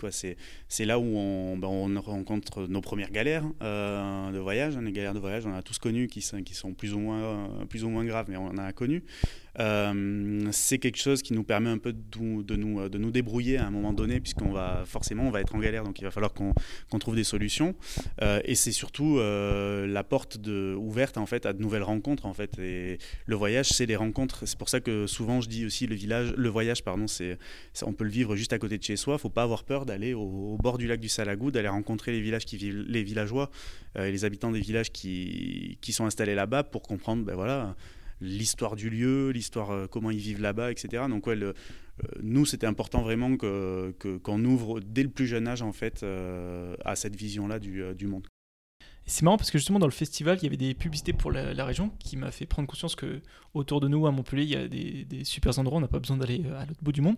C'est là où on, bah, on, rencontre nos premières galères euh, de voyage. Les galères de voyage, on en a tous connu qui sont, qui sont plus, ou moins, plus ou moins graves, mais on en a connu. Euh, c'est quelque chose qui nous permet un peu de, nous, de nous débrouiller à un moment donné, puisqu'on va forcément on va être en galère, donc il va falloir qu'on trouve des solutions. Euh, et c'est surtout euh, la porte ouverte en fait à de nouvelles rencontres en fait. Et le voyage, c'est les rencontres. C'est pour ça que souvent je dis aussi le village, le voyage, pardon, c'est on peut le vivre juste à côté de chez soi. Faut pas avoir peur d'aller au, bord du lac du Salagou, d'aller rencontrer les villages qui vivent, les villageois et les habitants des villages qui, qui sont installés là-bas pour comprendre, ben voilà l'histoire du lieu, l'histoire, euh, comment ils vivent là-bas, etc. Donc ouais, euh, nous, c'était important vraiment qu'on que, qu'on ouvre dès le plus jeune âge, en fait, euh, à cette vision-là du, du monde. C'est marrant parce que justement dans le festival, il y avait des publicités pour la, région qui m'a fait prendre conscience que autour de nous, à Montpellier, il y a des, des super endroits, on n'a pas besoin d'aller à l'autre bout du monde.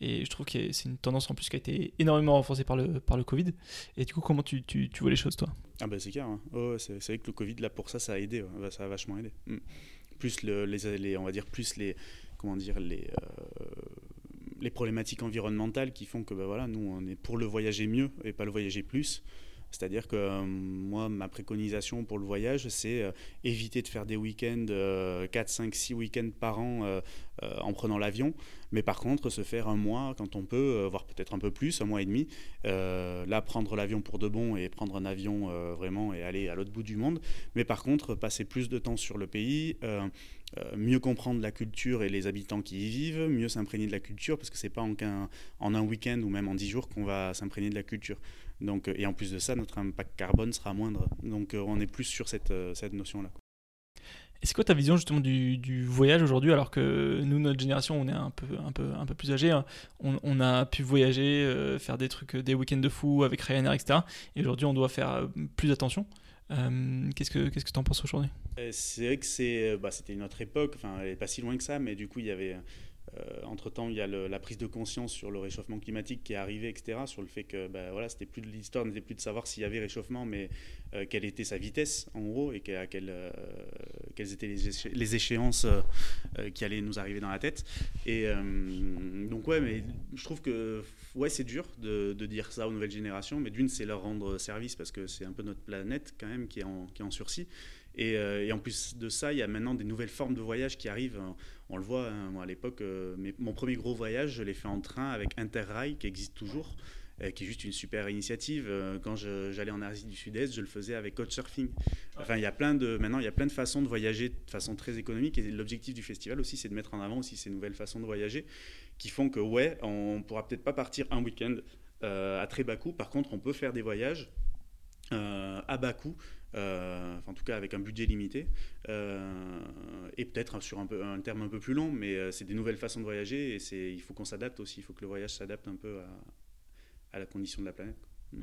Et je trouve que c'est une tendance en plus qui a été énormément renforcée par le, par le Covid. Et du coup, comment tu, tu, tu vois les choses, toi? Ah ben c'est clair, hein. oh, c'est vrai que le Covid, là, pour ça, ça a aidé, ça a vachement aidé. Mm plus le, les, on va dire plus les comment dire les euh, les problématiques environnementales qui font que ben voilà nous on est pour le voyager mieux et pas le voyager plus c'est-à-dire que euh, moi, ma préconisation pour le voyage, c'est euh, éviter de faire des week-ends, 4, 5, 6 week-ends par an en prenant l'avion, mais par contre se faire un mois quand on peut, voire peut-être un peu plus, un mois et demi. là, prendre l'avion pour de bon et prendre un avion vraiment et aller à l'autre bout du monde, mais par contre passer plus de temps sur le pays. mieux comprendre la culture et les habitants qui y vivent, mieux s'imprégner de la culture, parce que c'est pas en, un, en un week-end ou même en dix jours qu'on va s'imprégner de la culture. Donc, euh, et en plus de ça, notre impact carbone sera moindre. Donc euh, on est plus sur cette, euh, cette notion-là. Et c'est quoi ta vision justement du, du voyage aujourd'hui alors que nous, notre génération, on est un peu, un peu, un peu plus âgé, hein. on, on, a pu voyager, faire des trucs, des week-ends de fou avec Ryanair, etc. Et aujourd'hui, on doit faire plus attention. qu'est-ce que qu'est-ce que tu en penses aujourd'hui? C'est vrai que c'est bah, c'était une autre époque, enfin elle n'est pas si loin que ça, mais du coup il y avait euh, entre-temps, il y a la prise de conscience sur le réchauffement climatique qui est arrivé, etc., sur le fait que bah, voilà, c'était plus l'histoire n'était plus de savoir s'il y avait réchauffement, mais euh, quelle était sa vitesse, en gros, et à euh, quelles étaient les, échéances qui allaient nous arriver dans la tête. Et donc, ouais, mais je trouve que ouais, c'est dur de, dire ça aux nouvelles générations, mais d'une, c'est leur rendre service parce que c'est un peu notre planète, quand même, qui est en, qui est en sursis. Et, et, en plus de ça, il y a maintenant des nouvelles formes de voyage qui arrivent on le voit, hein, moi à l'époque, euh, mon premier gros voyage, je l'ai fait en train avec Interrail, qui existe toujours, euh, qui est juste une super initiative. Euh, quand j'allais en Asie du Sud-Est, je le faisais avec Couchsurfing. Enfin, il y a plein de, maintenant, il y a plein de façons de voyager de façon très économique. Et l'objectif du festival aussi, c'est de mettre en avant aussi ces nouvelles façons de voyager qui font que, ouais, on pourra peut-être pas partir un week-end à très bas coût. Par contre, on peut faire des voyages à bas coût euh, en tout cas avec un budget limité, euh, et peut-être sur un, peu, un terme un peu plus long, mais euh, c'est des nouvelles façons de voyager, et il faut qu'on s'adapte aussi, il faut que le voyage s'adapte un peu à, la condition de la planète. Mmh.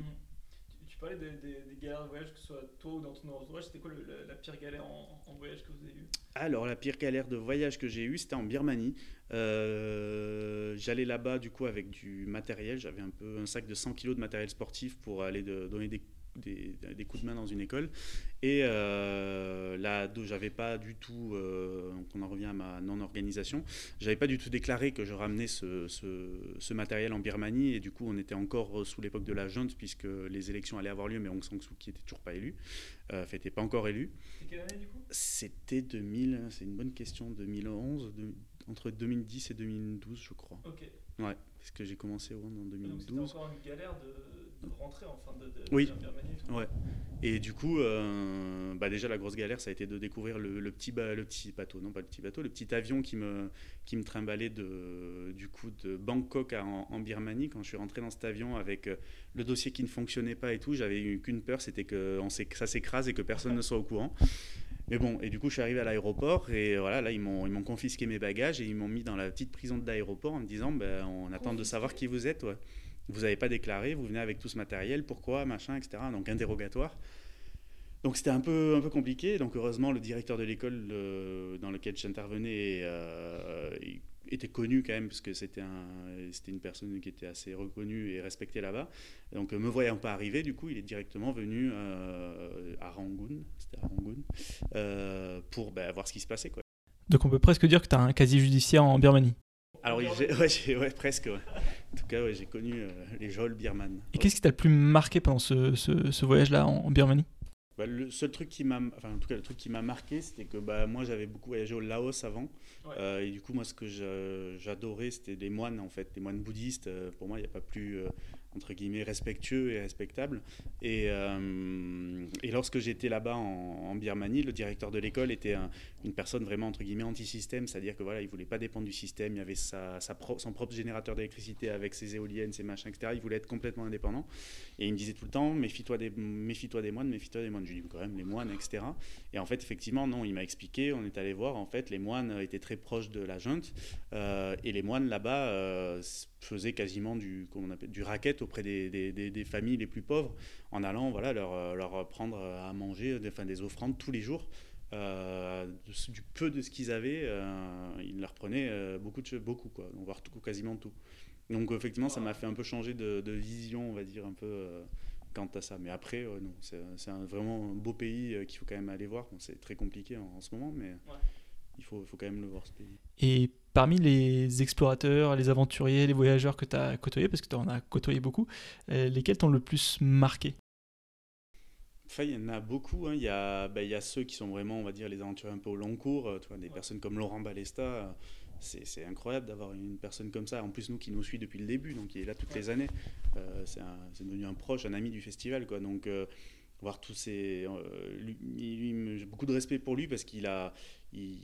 Tu, parlais des, galères de voyage, que ce soit toi ou dans ton entourage, c'était quoi la pire galère en, voyage que vous avez eue? Alors la pire galère de voyage que j'ai eue, c'était en Birmanie. J'allais là-bas du coup avec du matériel, j'avais un peu un sac de 100 kg de matériel sportif pour aller donner des des, des, coups de main dans une école. Et euh, là, j'avais pas du tout, euh, on en revient à ma non-organisation, j'avais pas du tout déclaré que je ramenais ce, ce, matériel en Birmanie. Et du coup, on était encore sous l'époque de la junte, puisque les élections allaient avoir lieu, mais Aung San Suu Kyi n'était toujours pas élu, euh, n'était pas encore élu. C'était quelle année du coup? C'était 2000, c'est une bonne question, 2011, entre 2010 et 2012, je crois. Ok. Ouais, parce que j'ai commencé en 2012. C'était encore une galère de rentrer en fin de, oui. Ouais. Et du coup, euh, bah déjà la grosse galère, ça a été de découvrir le, petit, le petit bateau, non pas le petit bateau, le petit avion qui me, qui me trimballait de, du coup de Bangkok en, Birmanie. Quand je suis rentré dans cet avion avec euh, le dossier qui ne fonctionnait pas et tout, j'avais eu qu'une peur, c'était que, on ça s'écrase et que personne ne soit au courant. Mais bon, et du coup, je suis arrivé à l'aéroport et voilà, là, ils m'ont, ils m'ont confisqué mes bagages et ils m'ont mis dans la petite prison de l'aéroport en me disant, ben, on attend de savoir qui vous êtes. Ouais vous n'avez pas déclaré, vous venez avec tout ce matériel, pourquoi, machin, etc. Donc interrogatoire. Donc c'était un peu, un peu compliqué. Donc heureusement, le directeur de l'école dans laquelle j'intervenais euh, était connu quand même, parce que c'était un, une personne qui était assez reconnue et respectée là-bas. Donc me voyant pas arriver, du coup, il est directement venu euh, à Rangoon, c'était à Rangoon, euh, pour ben, voir ce qui se passait. Quoi. Donc on peut presque dire que tu as un quasi judiciaire en Birmanie. Alors oui, ouais, presque. En tout cas, j'ai connu euh, les geôles birmanes. Et qu'est-ce qui t'a le plus marqué pendant ce, ce, voyage-là en, Birmanie? Bah, Le seul truc qui m'a, enfin en tout cas le truc qui m'a marqué, c'était que bah, moi j'avais beaucoup voyagé au Laos avant, euh, et du coup moi ce que j'adorais c'était les moines en fait, les moines bouddhistes. Euh, pour moi il n'y a pas plus entre guillemets respectueux et respectable. Et, euh, lorsque j'étais là-bas en, Birmanie, le directeur de l'école était une personne vraiment entre guillemets anti-système, c'est-à-dire que voilà, il voulait pas dépendre du système, il avait sa, son propre générateur d'électricité avec ses éoliennes, ses machins, etc. Il voulait être complètement indépendant. Et il me disait tout le temps, méfie-toi des, méfie-toi des moines, méfie-toi des moines. Je lui dis quand même les moines, etc. Et en fait, effectivement, non, il m'a expliqué, on est allé voir, en fait, les moines étaient très proches de la junte, euh, et les moines là-bas euh, faisaient quasiment du, on appelle, du racket auprès des, familles les plus pauvres en allant voilà, leur, leur prendre à manger des, enfin, des offrandes tous les jours. Euh, du peu de ce qu'ils avaient, euh, ils leur prenaient euh, beaucoup, beaucoup quoi, voire quasiment tout. Donc effectivement, ça m'a fait un peu changer de, vision, on va dire, un peu quant à ça. Mais après, non, c'est vraiment un beau pays qu'il faut quand même aller voir. c'est très compliqué en, ce moment, mais il faut, faut, quand même le voir, ce pays. Et parmi les explorateurs, les aventuriers, les voyageurs que tu as côtoyés, parce que tu en as côtoyé beaucoup, lesquels t'ont le plus marqué? Enfin, il y en a beaucoup. Hein. Il, y a, bah, il y a ceux qui sont vraiment, on va dire, les aventuriers un peu au long cours. Euh, tu vois, des personnes comme Laurent Balesta. Euh, c'est incroyable d'avoir une personne comme ça. En plus, nous qui nous suit depuis le début, donc il est là toutes les années. Euh, c'est devenu un proche, un ami du festival. Quoi. Donc, voir tous ces. j'ai beaucoup de respect pour lui parce qu'il a, il,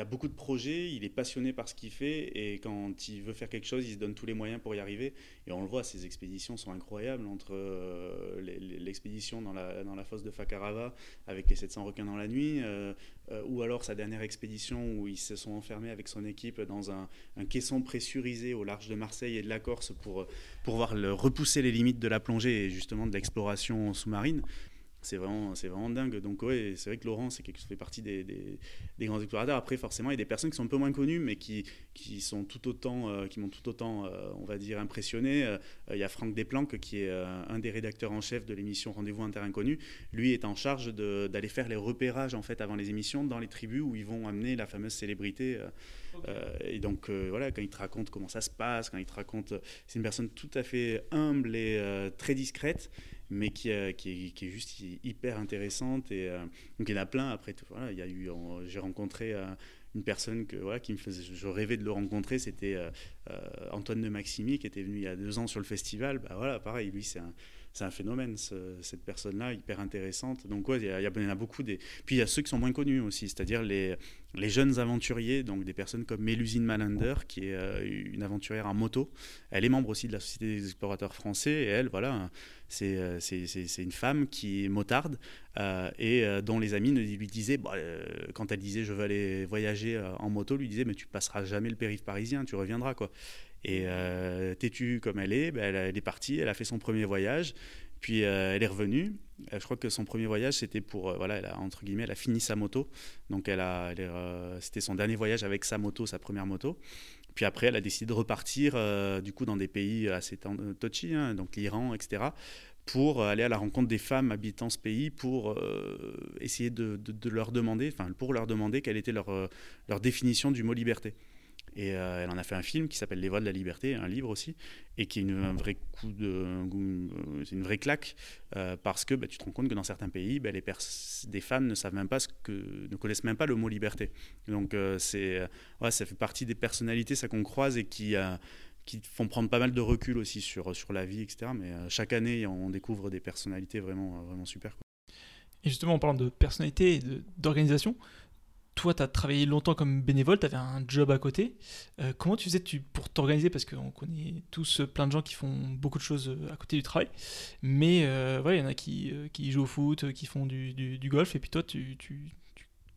a beaucoup de projets, il est passionné par ce qu'il fait et quand il veut faire quelque chose, il se donne tous les moyens pour y arriver. Et on le voit, ses expéditions sont incroyables entre euh, l'expédition dans la, fosse de Fakarava avec les 700 requins dans la nuit, euh, euh, ou alors sa dernière expédition où ils se sont enfermés avec son équipe dans un, caisson pressurisé au large de Marseille et de la Corse pour, pour voir repousser les limites de la plongée et justement de l'exploration sous-marine. C'est vraiment, c'est vraiment dingue. Donc ouais, c'est vrai que Laurent, c'est quelque chose fait partie des, grands explorateurs. Après, forcément, il y a des personnes qui sont un peu moins connues, mais qui, sont tout autant, euh, qui m'ont tout autant, euh, on va dire, impressionné. Euh, il y a Franck Desplanques, qui est un des rédacteurs en chef de l'émission Rendez-vous Inter Inconnu. Lui est en charge d'aller faire les repérages en fait avant les émissions dans les tribus où ils vont amener la fameuse célébrité. Et donc voilà, quand il te raconte comment ça se passe, quand il te raconte, c'est une personne tout à fait humble et très discrète mais qui, est, qui, est, juste hyper intéressante. Et, euh, donc il y en a plein. Après, voilà, il y a eu, j'ai rencontré euh, une personne que, voilà, qui me faisait, je rêvais de le rencontrer, c'était euh, Antoine de Maximi, qui était venu il y a deux ans sur le festival. Bah, voilà, pareil, lui, c'est un, c'est un phénomène, cette personne-là, hyper intéressante. Donc, il y, en a beaucoup. Des... Puis, il y a ceux qui sont moins connus aussi, c'est-à-dire les, les jeunes aventuriers, donc des personnes comme Mélusine Malander, qui est euh, une aventurière en moto. Elle est membre aussi de la Société des explorateurs français, et elle, voilà, c'est euh, une femme qui est motarde, euh, et dont les amis lui disaient, bah, quand elle disait je veux aller voyager en moto, lui disaient, mais tu passeras jamais le périph' parisien, tu reviendras, quoi. Et euh, têtue comme elle est, ben, elle, est partie, elle a fait son premier voyage, puis euh, elle est revenue. Euh, je crois que son premier voyage, c'était pour, voilà, elle a, entre guillemets, elle a fini sa moto. Donc elle a, c'était son dernier voyage avec sa moto, sa première moto. Puis après, elle a décidé de repartir, du coup, dans des pays assez touchy, hein, donc l'Iran, etc., pour aller à la rencontre des femmes habitant ce pays, pour essayer de, leur demander, enfin, pour leur demander quelle était leur définition du mot liberté. Et euh, elle en a fait un film qui s'appelle Les voies de la liberté, un livre aussi, et qui est une, un vrai coup de, euh, c'est une vraie claque euh, parce que bah, tu te rends compte que dans certains pays, bah, les des femmes ne savent même pas ce que, ne connaissent même pas le mot liberté. Donc c'est, ouais, ça fait partie des personnalités ça qu'on croise et qui qui font prendre pas mal de recul aussi sur, sur la vie, etc. Mais chaque année, on découvre des personnalités vraiment, vraiment super. Et justement, en parlant de personnalité et d'organisation, toi, tu as travaillé longtemps comme bénévole, tu avais un job à côté. Euh, comment tu faisais pour t'organiser? Parce qu'on connaît tous plein de gens qui font beaucoup de choses euh, à côté du travail. Mais euh, il y en a qui, qui, jouent au foot, qui font du, du, golf. Et puis toi, tu, tu,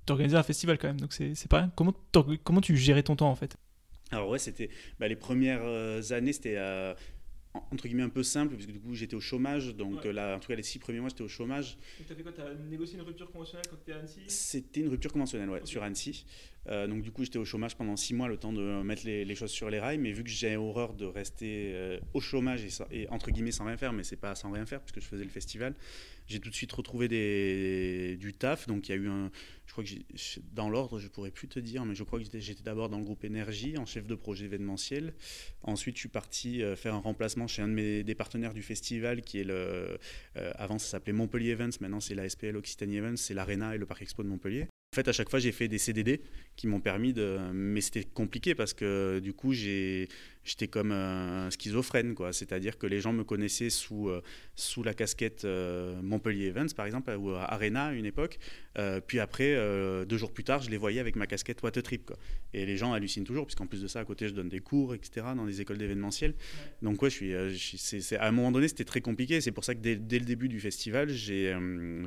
t'organisais un festival quand même. Donc c'est pas. Comment, comment tu gérais ton temps en fait? Alors ouais, c'était bah, les premières années, c'était entre guillemets un peu simple puisque du coup j'étais au chômage donc là en tout cas les six premiers mois j'étais au chômage. Tu as fait quoi tu as négocié une rupture conventionnelle quand tu étais à Annecy? C'était une rupture conventionnelle ouais sur Annecy. Euh, donc du coup j'étais au chômage pendant six mois le temps de mettre les, choses sur les rails. Mais vu que j'ai horreur de rester euh, au chômage et, et, entre guillemets sans rien faire mais c'est pas sans rien faire puisque je faisais le festival j'ai tout de suite retrouvé du taf. Donc il y a eu un. Je crois que dans l'ordre, je pourrais plus te dire, mais je crois que j'étais d'abord dans le groupe énergie en chef de projet événementiel. Ensuite, je suis parti euh, faire un remplacement chez un de mes des partenaires du festival qui est le. Euh, avant, ça s'appelait Montpellier Events. Maintenant, c'est la SPL Occitanie Events. C'est l'Arena et le Parc Expo de Montpellier. En fait, à chaque fois, j'ai fait des CDD qui m'ont permis de. Mais c'était compliqué parce que du coup, j'étais comme un schizophrène, quoi. C'est-à-dire que les gens me connaissaient sous, euh, sous la casquette euh, Montpellier Events, par exemple, ou Arena à une époque. Euh, puis après, deux jours plus tard, je les voyais avec ma casquette What Trip, quoi. Et les gens hallucinent toujours, puisqu'en plus de ça, à côté, je donne des cours, etc., dans des écoles d'événementiel. Donc, ouais, je suis. à un moment donné, c'était très compliqué. C'est pour ça que dès, dès, le début du festival, j'ai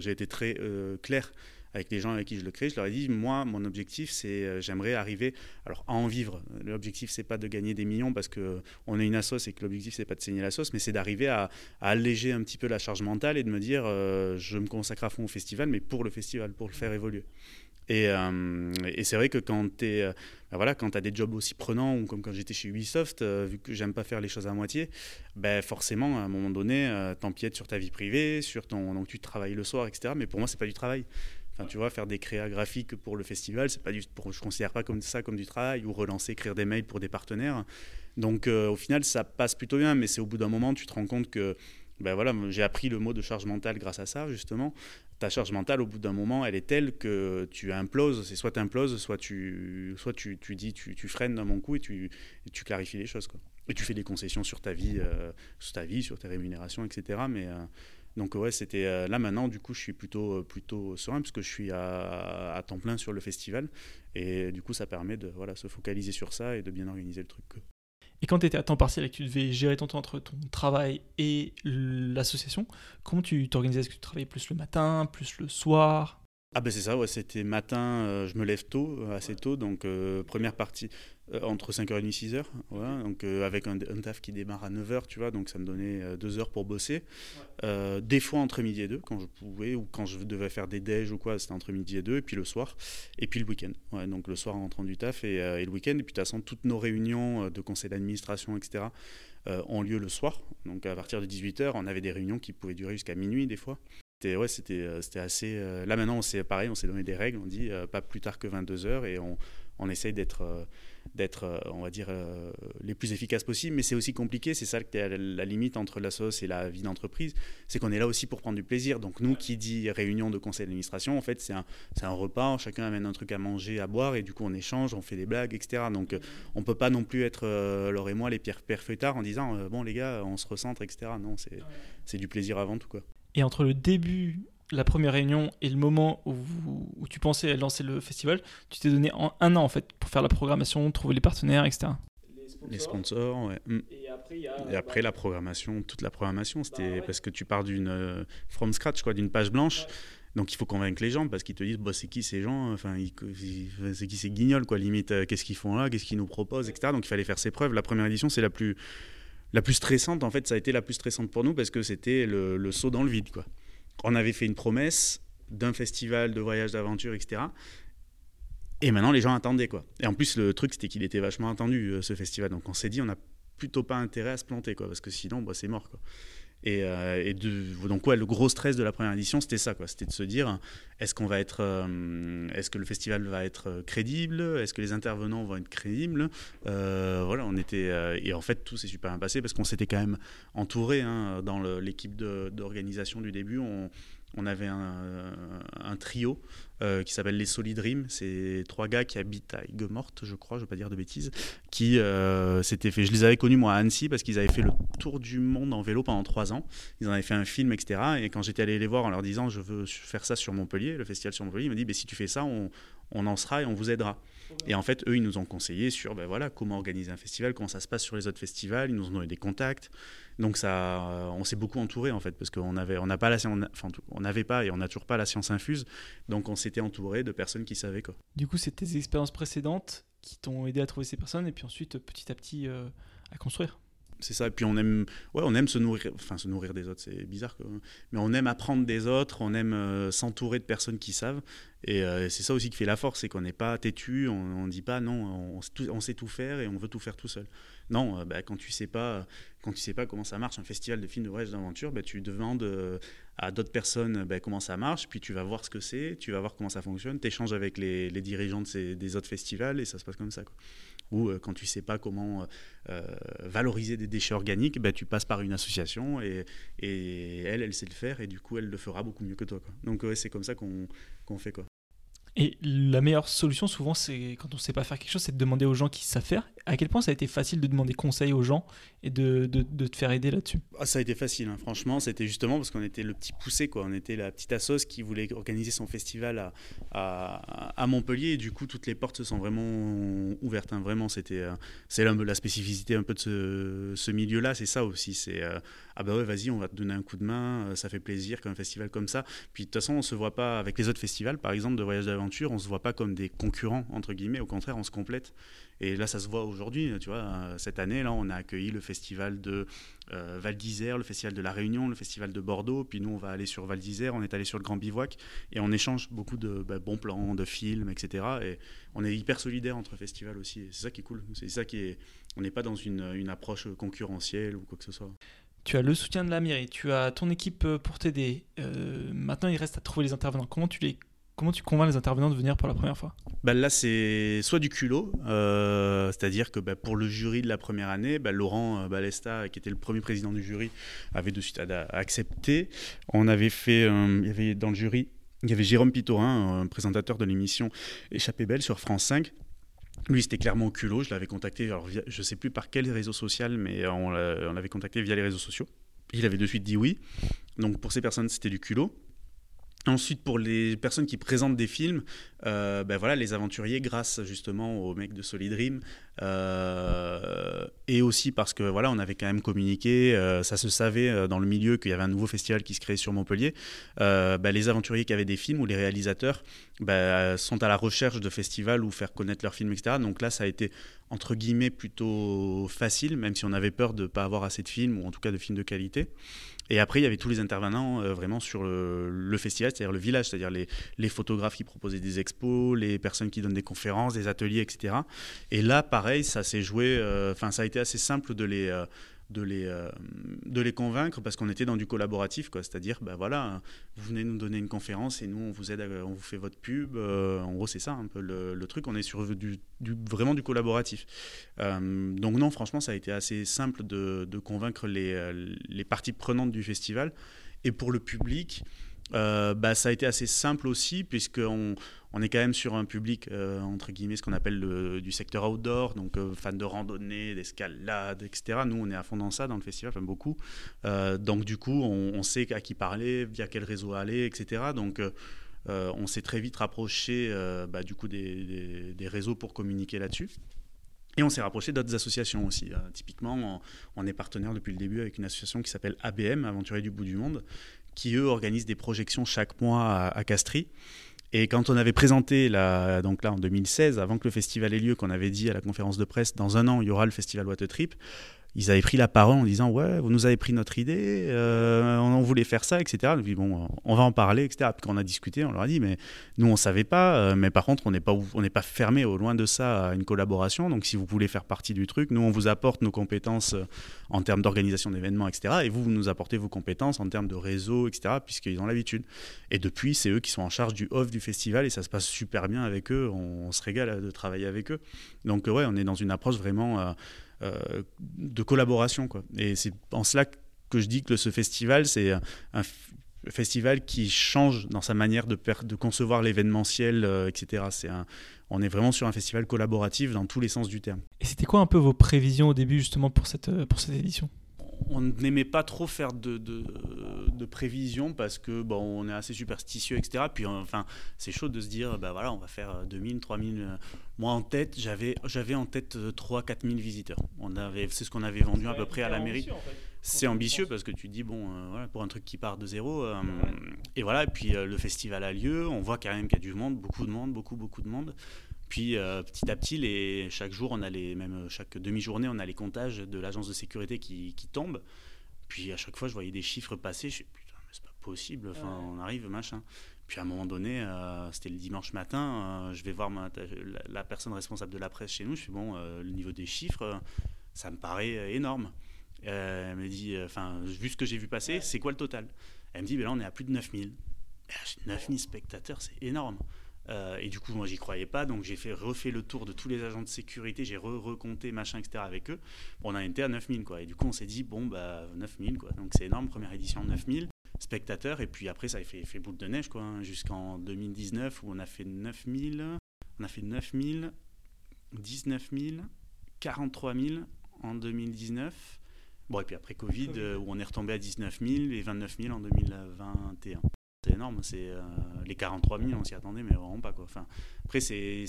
été très clair avec les gens avec qui je le crée, je leur ai dit, moi, mon objectif, c'est, euh, j'aimerais arriver, alors à en vivre. L'objectif, c'est pas de gagner des millions parce que on est une assoce et que l'objectif, c'est pas de saigner la sauce, mais c'est d'arriver à, alléger un petit peu la charge mentale et de me dire, euh, je me consacre à fond au festival, mais pour le festival, pour le faire évoluer. Et, euh, c'est vrai que quand tu ben voilà, quand as des jobs aussi prenants, ou comme quand j'étais chez Ubisoft, vu que j'aime pas faire les choses à moitié, ben forcément, à un moment donné, t'empiètes sur ta vie privée, sur ton, donc tu travailles le soir, etc. Mais pour moi, c'est pas du travail tu vois, faire des créas graphiques pour le festival, c'est pas du, pour, je considère pas comme ça comme du travail ou relancer, écrire des mails pour des partenaires. Donc, euh, au final, ça passe plutôt bien, mais c'est au bout d'un moment, tu te rends compte que, ben voilà, j'ai appris le mot de charge mentale grâce à ça, justement. Ta charge mentale, au bout d'un moment, elle est telle que tu imploses. C'est soit tu imploses, soit tu, soit tu, tu dis, tu, tu, freines dans mon coup et tu, tu clarifies les choses, quoi. Et tu fais des concessions sur ta vie, euh, sur ta vie, sur tes rémunérations, etc. Mais euh, donc ouais, c'était euh, là maintenant, du coup, je suis plutôt, euh, plutôt serein parce que je suis à, temps plein sur le festival. Et du coup, ça permet de voilà, se focaliser sur ça et de bien organiser le truc. Et quand tu étais à temps partiel et que tu devais gérer ton temps entre ton travail et l'association, comment tu t'organisais? Est-ce que tu travaillais plus le matin, plus le soir? Ah ben c'est ça, ouais, c'était matin, euh, je me lève tôt, assez tôt, donc euh, première partie entre 5h30 et 6h, voilà, donc avec un, taf qui démarre à 9h, tu vois, donc ça me donnait 2 heures pour bosser. des fois entre midi et 2 quand je pouvais, ou quand je devais faire des déj ou quoi, c'était entre midi et 2, et puis le soir, et puis le week-end. Ouais, donc le soir en rentrant du taf et, et le week-end, et puis de toute façon toutes nos réunions de conseil d'administration, etc., ont lieu le soir, donc à partir de 18h, on avait des réunions qui pouvaient durer jusqu'à minuit des fois. C'était ouais, c'était euh, c'était assez. Euh, là maintenant, c'est pareil, on s'est donné des règles. On dit euh, pas plus tard que 22 heures et on, on essaye d'être d'être, on va dire, les plus efficaces possibles. Mais c'est aussi compliqué. C'est ça que la, limite entre la sauce et la vie d'entreprise, c'est qu'on est là aussi pour prendre du plaisir. Donc nous, qui dit réunion de conseil d'administration, en fait, c'est un, c'est un repas. Chacun amène un truc à manger, à boire, et du coup, on échange, on fait des blagues, etc. Donc on peut pas non plus être Laure et moi les pierres père feuillards en disant bon les gars, on se recentre, etc. Non, c'est c'est du plaisir avant tout quoi. Et entre le début, la première réunion et le moment où, tu pensais lancer le festival, tu t'es donné un an en fait pour faire la programmation, trouver les partenaires, etc. Les sponsors, ouais. Mm. Et après, y a, et après la programmation, toute la programmation, c'était bah parce que tu pars d'une euh, from scratch, quoi, d'une page blanche. Donc il faut convaincre les gens parce qu'ils te disent bah, c'est qui ces gens enfin c'est qui ces guignols quoi limite euh, qu'est-ce qu'ils font là qu'est-ce qu'ils nous proposent etc donc il fallait faire ses preuves la première édition c'est la plus la plus stressante, en fait, ça a été la plus stressante pour nous parce que c'était le, saut dans le vide. Quoi. On avait fait une promesse d'un festival de voyage d'aventure, etc. Et maintenant, les gens attendaient. quoi. Et en plus, le truc, c'était qu'il était vachement attendu, euh, ce festival. Donc on s'est dit, on n'a plutôt pas intérêt à se planter, quoi, parce que sinon, bah, c'est mort. Quoi. Et, euh, donc le gros stress de la première édition, c'était ça. C'était de se dire, est-ce qu'on euh, est-ce que le festival va être euh, crédible, est-ce que les intervenants vont être crédibles? voilà, on était et en fait tout s'est super bien passé parce qu'on s'était quand même entouré hein, dans l'équipe d'organisation du début. On avait un, trio euh, qui s'appelle les Solid Dream. C'est trois gars qui habitent à Aigues-Mortes, je crois, je ne veux pas dire de bêtises, qui euh, s'étaient fait. Je les avais connus moi à Annecy parce qu'ils avaient fait le tour du monde en vélo pendant trois ans. Ils en avaient fait un film, etc. Et quand j'étais allé les voir en leur disant je veux faire ça sur Montpellier, le festival sur Montpellier, ils m'ont dit si tu fais ça, on, on en sera et on vous aidera. Et en fait, eux, ils nous ont conseillé sur ben voilà, comment organiser un festival, comment ça se passe sur les autres festivals. Ils nous ont donné des contacts. Donc ça, euh, on s'est beaucoup entouré en fait, parce qu'on avait, on pas n'avait pas et on n'a toujours pas la science infuse. Donc on s'était entouré de personnes qui savaient quoi. Du coup, c'est tes expériences précédentes qui t'ont aidé à trouver ces personnes et puis ensuite petit à petit euh, à construire c'est ça. Et puis on aime, ouais, on aime se nourrir, enfin se nourrir des autres, c'est bizarre, mais on aime apprendre des autres, on aime euh, s'entourer de personnes qui savent. Et euh, c'est ça aussi qui fait la force, c'est qu'on n'est pas têtu, on ne dit pas non, on, sait tout faire et on veut tout faire tout seul. Non, euh, bah, quand tu sais pas, quand tu sais pas comment ça marche un festival de films de voyage d'aventure, bah, tu demandes à d'autres personnes bah, comment ça marche, puis tu vas voir ce que c'est, tu vas voir comment ça fonctionne, tu échanges avec les, dirigeants de ces, des autres festivals et ça se passe comme ça. Ou euh, quand tu sais pas comment euh, valoriser des déchets organiques, ben, tu passes par une association et, elle, elle sait le faire et du coup, elle le fera beaucoup mieux que toi. Donc c'est comme ça qu'on fait. Quoi. Et la meilleure solution, souvent, c'est quand on ne sait pas faire quelque chose, c'est de demander aux gens qui savent faire. À quel point ça a été facile de demander conseil aux gens et de, de, te faire aider là-dessus? Ah, Ça a été facile, hein. franchement. C'était justement parce qu'on était le petit poussé, quoi. On était la petite assos qui voulait organiser son festival à, à, Montpellier. Et du coup, toutes les portes se sont vraiment ouvertes. Hein. Vraiment, c'était euh, c'est la spécificité un peu de ce, ce milieu-là. C'est ça aussi. C'est euh, ah bah ouais, vas-y, on va te donner un coup de main. Euh, ça fait plaisir qu'un festival comme ça. Puis de toute façon, on se voit pas avec les autres festivals, par exemple, de voyage d'aventure on se voit pas comme des concurrents entre guillemets. Au contraire, on se complète. Et là, ça se voit aujourd'hui. Tu vois, euh, cette année, là, on a accueilli le festival de euh, Val d'Isère, le festival de la Réunion, le festival de Bordeaux. Puis nous, on va aller sur Val d'Isère. On est allé sur le Grand Bivouac et on échange beaucoup de bah, bons plans, de films, etc. Et on est hyper solidaire entre festivals aussi. C'est ça qui est cool. C'est ça qui est. On n'est pas dans une approche concurrentielle ou quoi que ce soit tu as le soutien de la mairie, tu as ton équipe euh, pour t'aider. maintenant, il reste à trouver les intervenants. Comment tu les Comment les intervenants de venir pour la première fois? Bah Là, c'est soit du culot, euh, c'est-à-dire que bah, pour le jury de la première année, bah, Laurent euh, Balesta, qui était le premier président du jury, avait de suite accepté. On avait fait, il y avait dans le jury, il y avait Jérôme Pitorin, présentateur de l'émission Échappée Belle sur France 5. Lui, c'était clairement au culot. Je l'avais contacté, alors, je ne sais plus par quel réseau social, mais on l'avait contacté via les réseaux sociaux. Il avait de suite dit oui. Donc pour ces personnes, c'était du culot. Ensuite, pour les personnes qui présentent des films, euh, ben voilà, les aventuriers, grâce justement aux mecs de Solid Dream, euh, et aussi parce que voilà, on avait quand même communiqué, euh, ça se savait dans le milieu qu'il y avait un nouveau festival qui se créait sur Montpellier. Ben les aventuriers qui avaient des films ou les réalisateurs ben, sont à la recherche de festivals ou faire connaître leurs films, etc. Donc là, ça a été entre guillemets plutôt facile, même si on avait peur de ne pas avoir assez de films ou en tout cas de films de qualité. Et après, il y avait tous les intervenants euh, vraiment sur le, festival, c'est-à-dire le village, c'est-à-dire les, les, photographes qui proposaient des expos, les personnes qui donnent des conférences, des ateliers, etc. Et là, pareil, ça s'est joué, euh, enfin, ça a été assez simple de les, euh, de les, euh, de les convaincre parce qu'on était dans du collaboratif, quoi. C'est-à-dire, ben voilà, vous venez nous donner une conférence et nous, on vous aide, on vous fait votre pub. Euh, en gros, c'est ça un peu le, truc. On est sur du, vraiment du collaboratif. Euh, donc non, franchement, ça a été assez simple de, de convaincre les, les, parties prenantes du festival. Et pour le public, bah, ça a été assez simple aussi, puisqu'on on est quand même sur un public, euh, entre guillemets, ce qu'on appelle le, du secteur outdoor, donc euh, fans de randonnée, d'escalade, etc. Nous, on est à fond dans ça, dans le festival, enfin beaucoup. Euh, donc, du coup, on, sait à qui parler, via quel réseau aller, etc. Donc, on s'est très vite rapproché bah, du coup des, réseaux pour communiquer là-dessus. Et on s'est rapproché d'autres associations aussi. typiquement, on, est partenaire depuis le début avec une association qui s'appelle ABM, Aventuriers du bout du monde, qui eux organisent des projections chaque mois à, Castries. Et quand on avait présenté, la, donc là en 2016, avant que le festival ait lieu, qu'on avait dit à la conférence de presse, dans un an, il y aura le festival What ils avaient pris la parole en disant ouais vous nous avez pris notre idée euh, on voulait faire ça etc puis bon on va en parler etc puis quand on a discuté on leur a dit mais nous on savait pas euh, mais par contre on n'est pas on n'est pas fermé au loin de ça à une collaboration. Donc si vous voulez faire partie du truc nous on vous apporte nos compétences euh, en termes d'organisation d'événements etc et vous vous nous apportez vos compétences en termes de réseau etc puisqu'ils ont l'habitude. Et depuis c'est eux qui sont en charge du off du festival et ça se passe super bien avec eux. On, se régale de travailler avec eux. Donc ouais on est dans une approche vraiment de collaboration. Quoi. Et c'est en cela que je dis que ce festival, c'est un festival qui change dans sa manière de, de concevoir l'événementiel, euh, etc. C'est on est vraiment sur un festival collaboratif dans tous les sens du terme. Et c'était quoi un peu vos prévisions au début justement pour cette, euh, pour cette édition? On n'aimait pas trop faire de, de, prévisions parce que bon, on est assez superstitieux, etc. Puis enfin, c'est chaud de se dire, bah voilà, on va faire 2000, 3000. Moi en tête, j'avais, j'avais en tête 3 4000 visiteurs. On avait, c'est ce qu'on avait vendu à peu près à la mairie. C'est ambitieux parce que tu dis, bon, euh, voilà, pour un truc qui part de zéro. Euh, et voilà, et puis euh, le festival a lieu, on voit quand même qu'il y a du monde, beaucoup de monde, beaucoup, beaucoup de monde. Puis euh, petit à petit, les, chaque jour, on a les, même chaque demi-journée, on a les comptages de l'agence de sécurité qui, qui, tombent. Puis à chaque fois, je voyais des chiffres passer. Je suis putain, mais c'est pas possible. Enfin, on arrive, machin. Puis à un moment donné, euh, c'était le dimanche matin, euh, je vais voir la, personne responsable de la presse chez nous. Je suis bon, le niveau des chiffres, ça me paraît énorme. elle me dit, enfin, vu ce que j'ai vu passer, c'est quoi le total? Elle me dit, ben là, on est à plus de 9000. 9000 spectateurs, c'est énorme. Euh, et du coup, moi, j'y croyais pas, donc j'ai fait refait le tour de tous les agents de sécurité, j'ai recompté, machin, etc. avec eux. Bon, on a été à 9000, quoi. Et du coup, on s'est dit, bon, bah, 9000, quoi. Donc c'est énorme, première édition, 9000 spectateurs. Et puis après, ça a fait, fait boule de neige, quoi, hein, jusqu'en 2019, où on a fait 9000, on a fait 9000, 19 000, 43 000 en 2019. Bon, et puis après Covid, euh, où on est retombé à 19 000 et 29 000 en 2021. C'est énorme, c'est euh, les 43 000, on s'y attendait, mais vraiment pas. Quoi. Enfin, après, c'est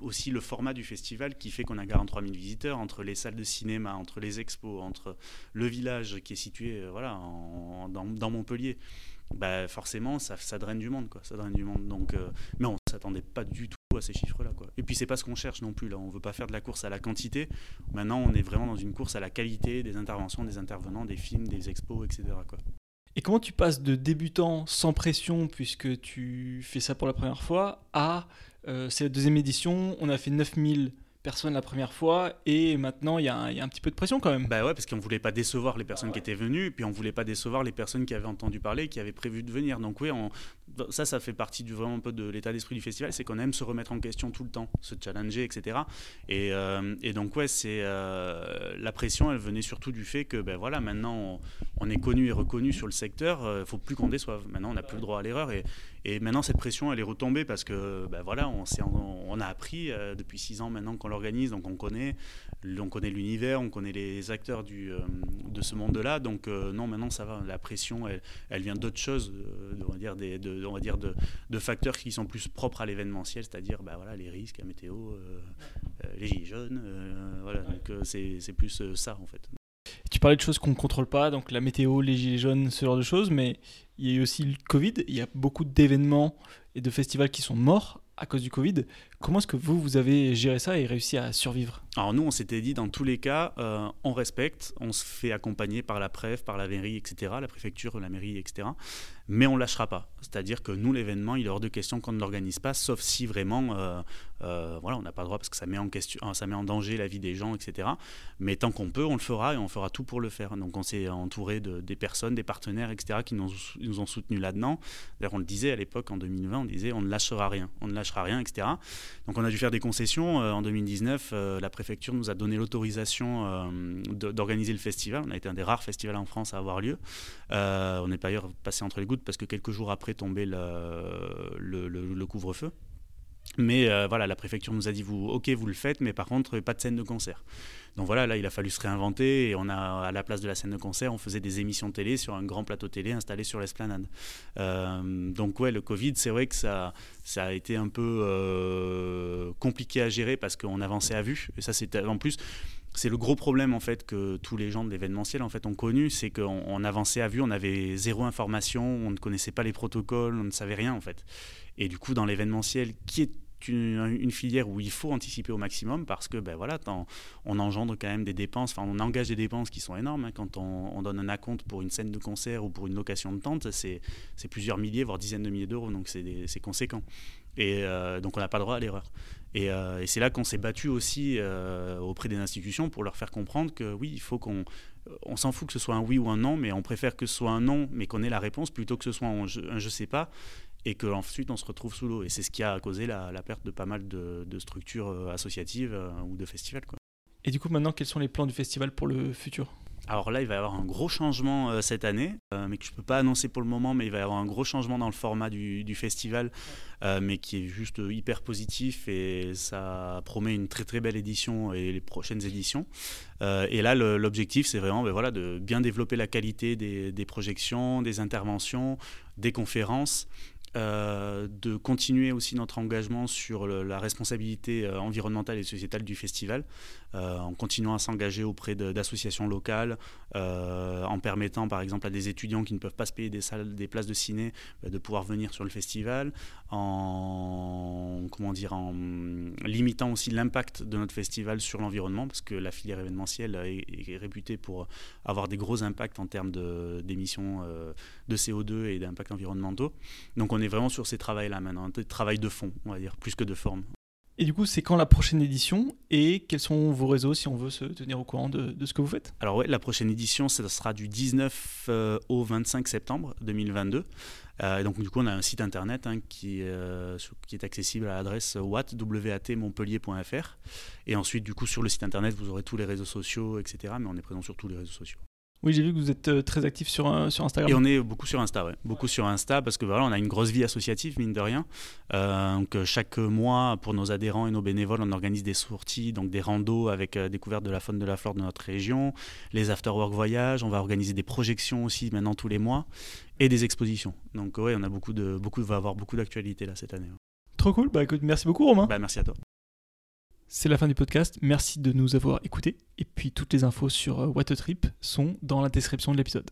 aussi le format du festival qui fait qu'on a 43 000 visiteurs entre les salles de cinéma, entre les expos, entre le village qui est situé euh, voilà, dans, Montpellier. Bah, forcément, ça, draine du monde. Quoi, ça draine du monde. Donc, euh, mais on ne s'attendait pas du tout à ces chiffres-là. Et puis, c'est pas ce qu'on cherche non plus. Là. On ne veut pas faire de la course à la quantité. Maintenant, on est vraiment dans une course à la qualité des interventions, des intervenants, des films, des expos, etc. Et comment tu passes de débutant sans pression, puisque tu fais ça pour la première fois, à euh, c'est la deuxième édition, on a fait 9000 personne la première fois et maintenant il y, a un petit peu de pression quand même. Bah ouais, parce qu'on voulait pas décevoir les personnes qui étaient venues, puis on voulait pas décevoir les personnes qui avaient entendu parler, qui avaient prévu de venir. Donc oui, ça, ça fait partie du vraiment un peu de l'état d'esprit du festival, c'est qu'on aime se remettre en question tout le temps, se challenger, etc. Et, euh, et donc ouais, c'est euh, la pression, elle venait surtout du fait que ben voilà, maintenant on, est connu et reconnu sur le secteur, il euh, faut plus qu'on déçoive. Maintenant on n'a plus le droit à l'erreur et, Et maintenant, cette pression, elle est retombée parce que, ben voilà, on, a appris depuis six ans maintenant qu'on l'organise, donc on connaît, on connaît l'univers, on connaît les acteurs du, de ce monde-là. Donc non, maintenant ça va. La pression, elle, vient d'autres choses, on va dire, de, facteurs qui sont plus propres à l'événementiel, c'est-à-dire ben voilà, les risques, la météo, les gilets jaunes. voilà, donc c'est plus ça en fait. Tu parlais de choses qu'on ne contrôle pas, donc la météo, les gilets jaunes, ce genre de choses, mais il y a eu aussi le Covid. Il y a beaucoup d'événements et de festivals qui sont morts à cause du Covid. Comment est-ce que vous, vous avez géré ça et réussi à survivre? Alors nous, on s'était dit, dans tous les cas, euh, on respecte, on se fait accompagner par la préf, par la mairie, etc., la préfecture, la mairie, etc. Mais on ne lâchera pas. C'est-à-dire que nous, l'événement, il est hors de question qu'on ne l'organise pas, sauf si vraiment, euh, euh, voilà, on n'a pas le droit parce que ça met, en question, ça met en danger la vie des gens, etc. Mais tant qu'on peut, on le fera et on fera tout pour le faire. Donc on s'est entouré de, des personnes, des partenaires, etc., qui nous, nous ont soutenus là-dedans. D'ailleurs, on le disait à l'époque, en 2020, on disait, on ne lâchera rien, on ne lâchera rien, etc. Donc on a dû faire des concessions. En 2019, euh, la préfecture nous a donné l'autorisation euh, d'organiser le festival. On a été un des rares festivals en France à avoir lieu. on est pas ailleurs passé entre les gouttes parce que quelques jours après tombait le, couvre-feu. Mais voilà, la préfecture nous a dit vous, ok, vous le faites, mais par contre, pas de scène de concert. Donc voilà, là, il a fallu se réinventer et on a, à la place de la scène de concert, on faisait des émissions télé sur un grand plateau télé installé sur l'esplanade. Euh, donc ouais, le Covid, c'est vrai que ça, ça a été un peu euh, compliqué à gérer parce qu'on avançait à vue. Et ça, c'était en plus c'est le gros problème en fait que tous les gens de l'événementiel en fait ont connu, c'est qu'on avançait à vue, on avait zéro information, on ne connaissait pas les protocoles, on ne savait rien en fait. Et du coup, dans l'événementiel, qui est une, filière où il faut anticiper au maximum parce que ben voilà, on engendre quand même des dépenses, enfin on engage des dépenses qui sont énormes. Hein. quand on, donne un acompte pour une scène de concert ou pour une location de tente, c'est plusieurs milliers, voire dizaines de milliers d'euros, donc c'est conséquent. Et euh, donc on n'a pas le droit à l'erreur. Et, euh, c'est là qu'on s'est battu aussi euh, auprès des institutions pour leur faire comprendre que oui, il faut qu'on on s'en fout que ce soit un oui ou un non, mais on préfère que ce soit un non, mais qu'on ait la réponse, plutôt que ce soit un je, un je sais pas, et qu'ensuite on se retrouve sous l'eau. Et c'est ce qui a causé la, perte de pas mal de, structures euh, associatives euh, ou de festivals. Quoi. Et du coup, maintenant, quels sont les plans du festival pour le futur? Alors là, il va y avoir un gros changement euh, cette année, mais que je ne peux pas annoncer pour le moment, mais il va y avoir un gros changement dans le format du, festival, mais qui est juste hyper positif et ça promet une très très belle édition et les prochaines éditions. et là, l'objectif, c'est vraiment ben voilà, de bien développer la qualité des, des projections, des interventions, des conférences euh, de continuer aussi notre engagement sur la responsabilité euh, environnementale et sociétale du festival, euh, en continuant à s'engager auprès d'associations locales, en permettant par exemple à des étudiants qui ne peuvent pas se payer des salles, des places de ciné, de pouvoir venir sur le festival, en comment dire, en limitant aussi l'impact de notre festival sur l'environnement, parce que la filière événementielle est, réputée pour avoir des gros impacts en termes d'émissions de, de, CO2 et d'impacts environnementaux. Donc on on est vraiment sur ces travails-là maintenant, un travail de fond, on va dire, plus que de forme. Et du coup, c'est quand la prochaine édition et quels sont vos réseaux si on veut se tenir au courant de, ce que vous faites? Alors ouais, la prochaine édition, ça sera du 19 euh, au 25 septembre 2022. Euh, donc du coup, on a un site internet hein, qui, euh, qui, est accessible à l'adresse wattmontpellier.fr. Et ensuite, du coup, sur le site internet, vous aurez tous les réseaux sociaux, etc. Mais on est présent sur tous les réseaux sociaux. Oui, j'ai vu que vous êtes euh, très actif sur, euh, sur Instagram. Et on est beaucoup sur Insta, ouais. Beaucoup sur Insta parce que voilà, on a une grosse vie associative, mine de rien. Euh, donc chaque mois, pour nos adhérents et nos bénévoles, on organise des sorties, donc des randos avec découverte de la faune de la flore de notre région, les after-work voyages. On va organiser des projections aussi maintenant tous les mois et des expositions. Donc ouais, on a beaucoup de, beaucoup, va avoir beaucoup d'actualité là cette année. Trop cool. Bah écoute, merci beaucoup Romain. Bah merci à toi. C'est la fin du podcast. Merci de nous avoir écoutés. Et puis toutes les infos sur euh, What a Trip sont dans la description de l'épisode.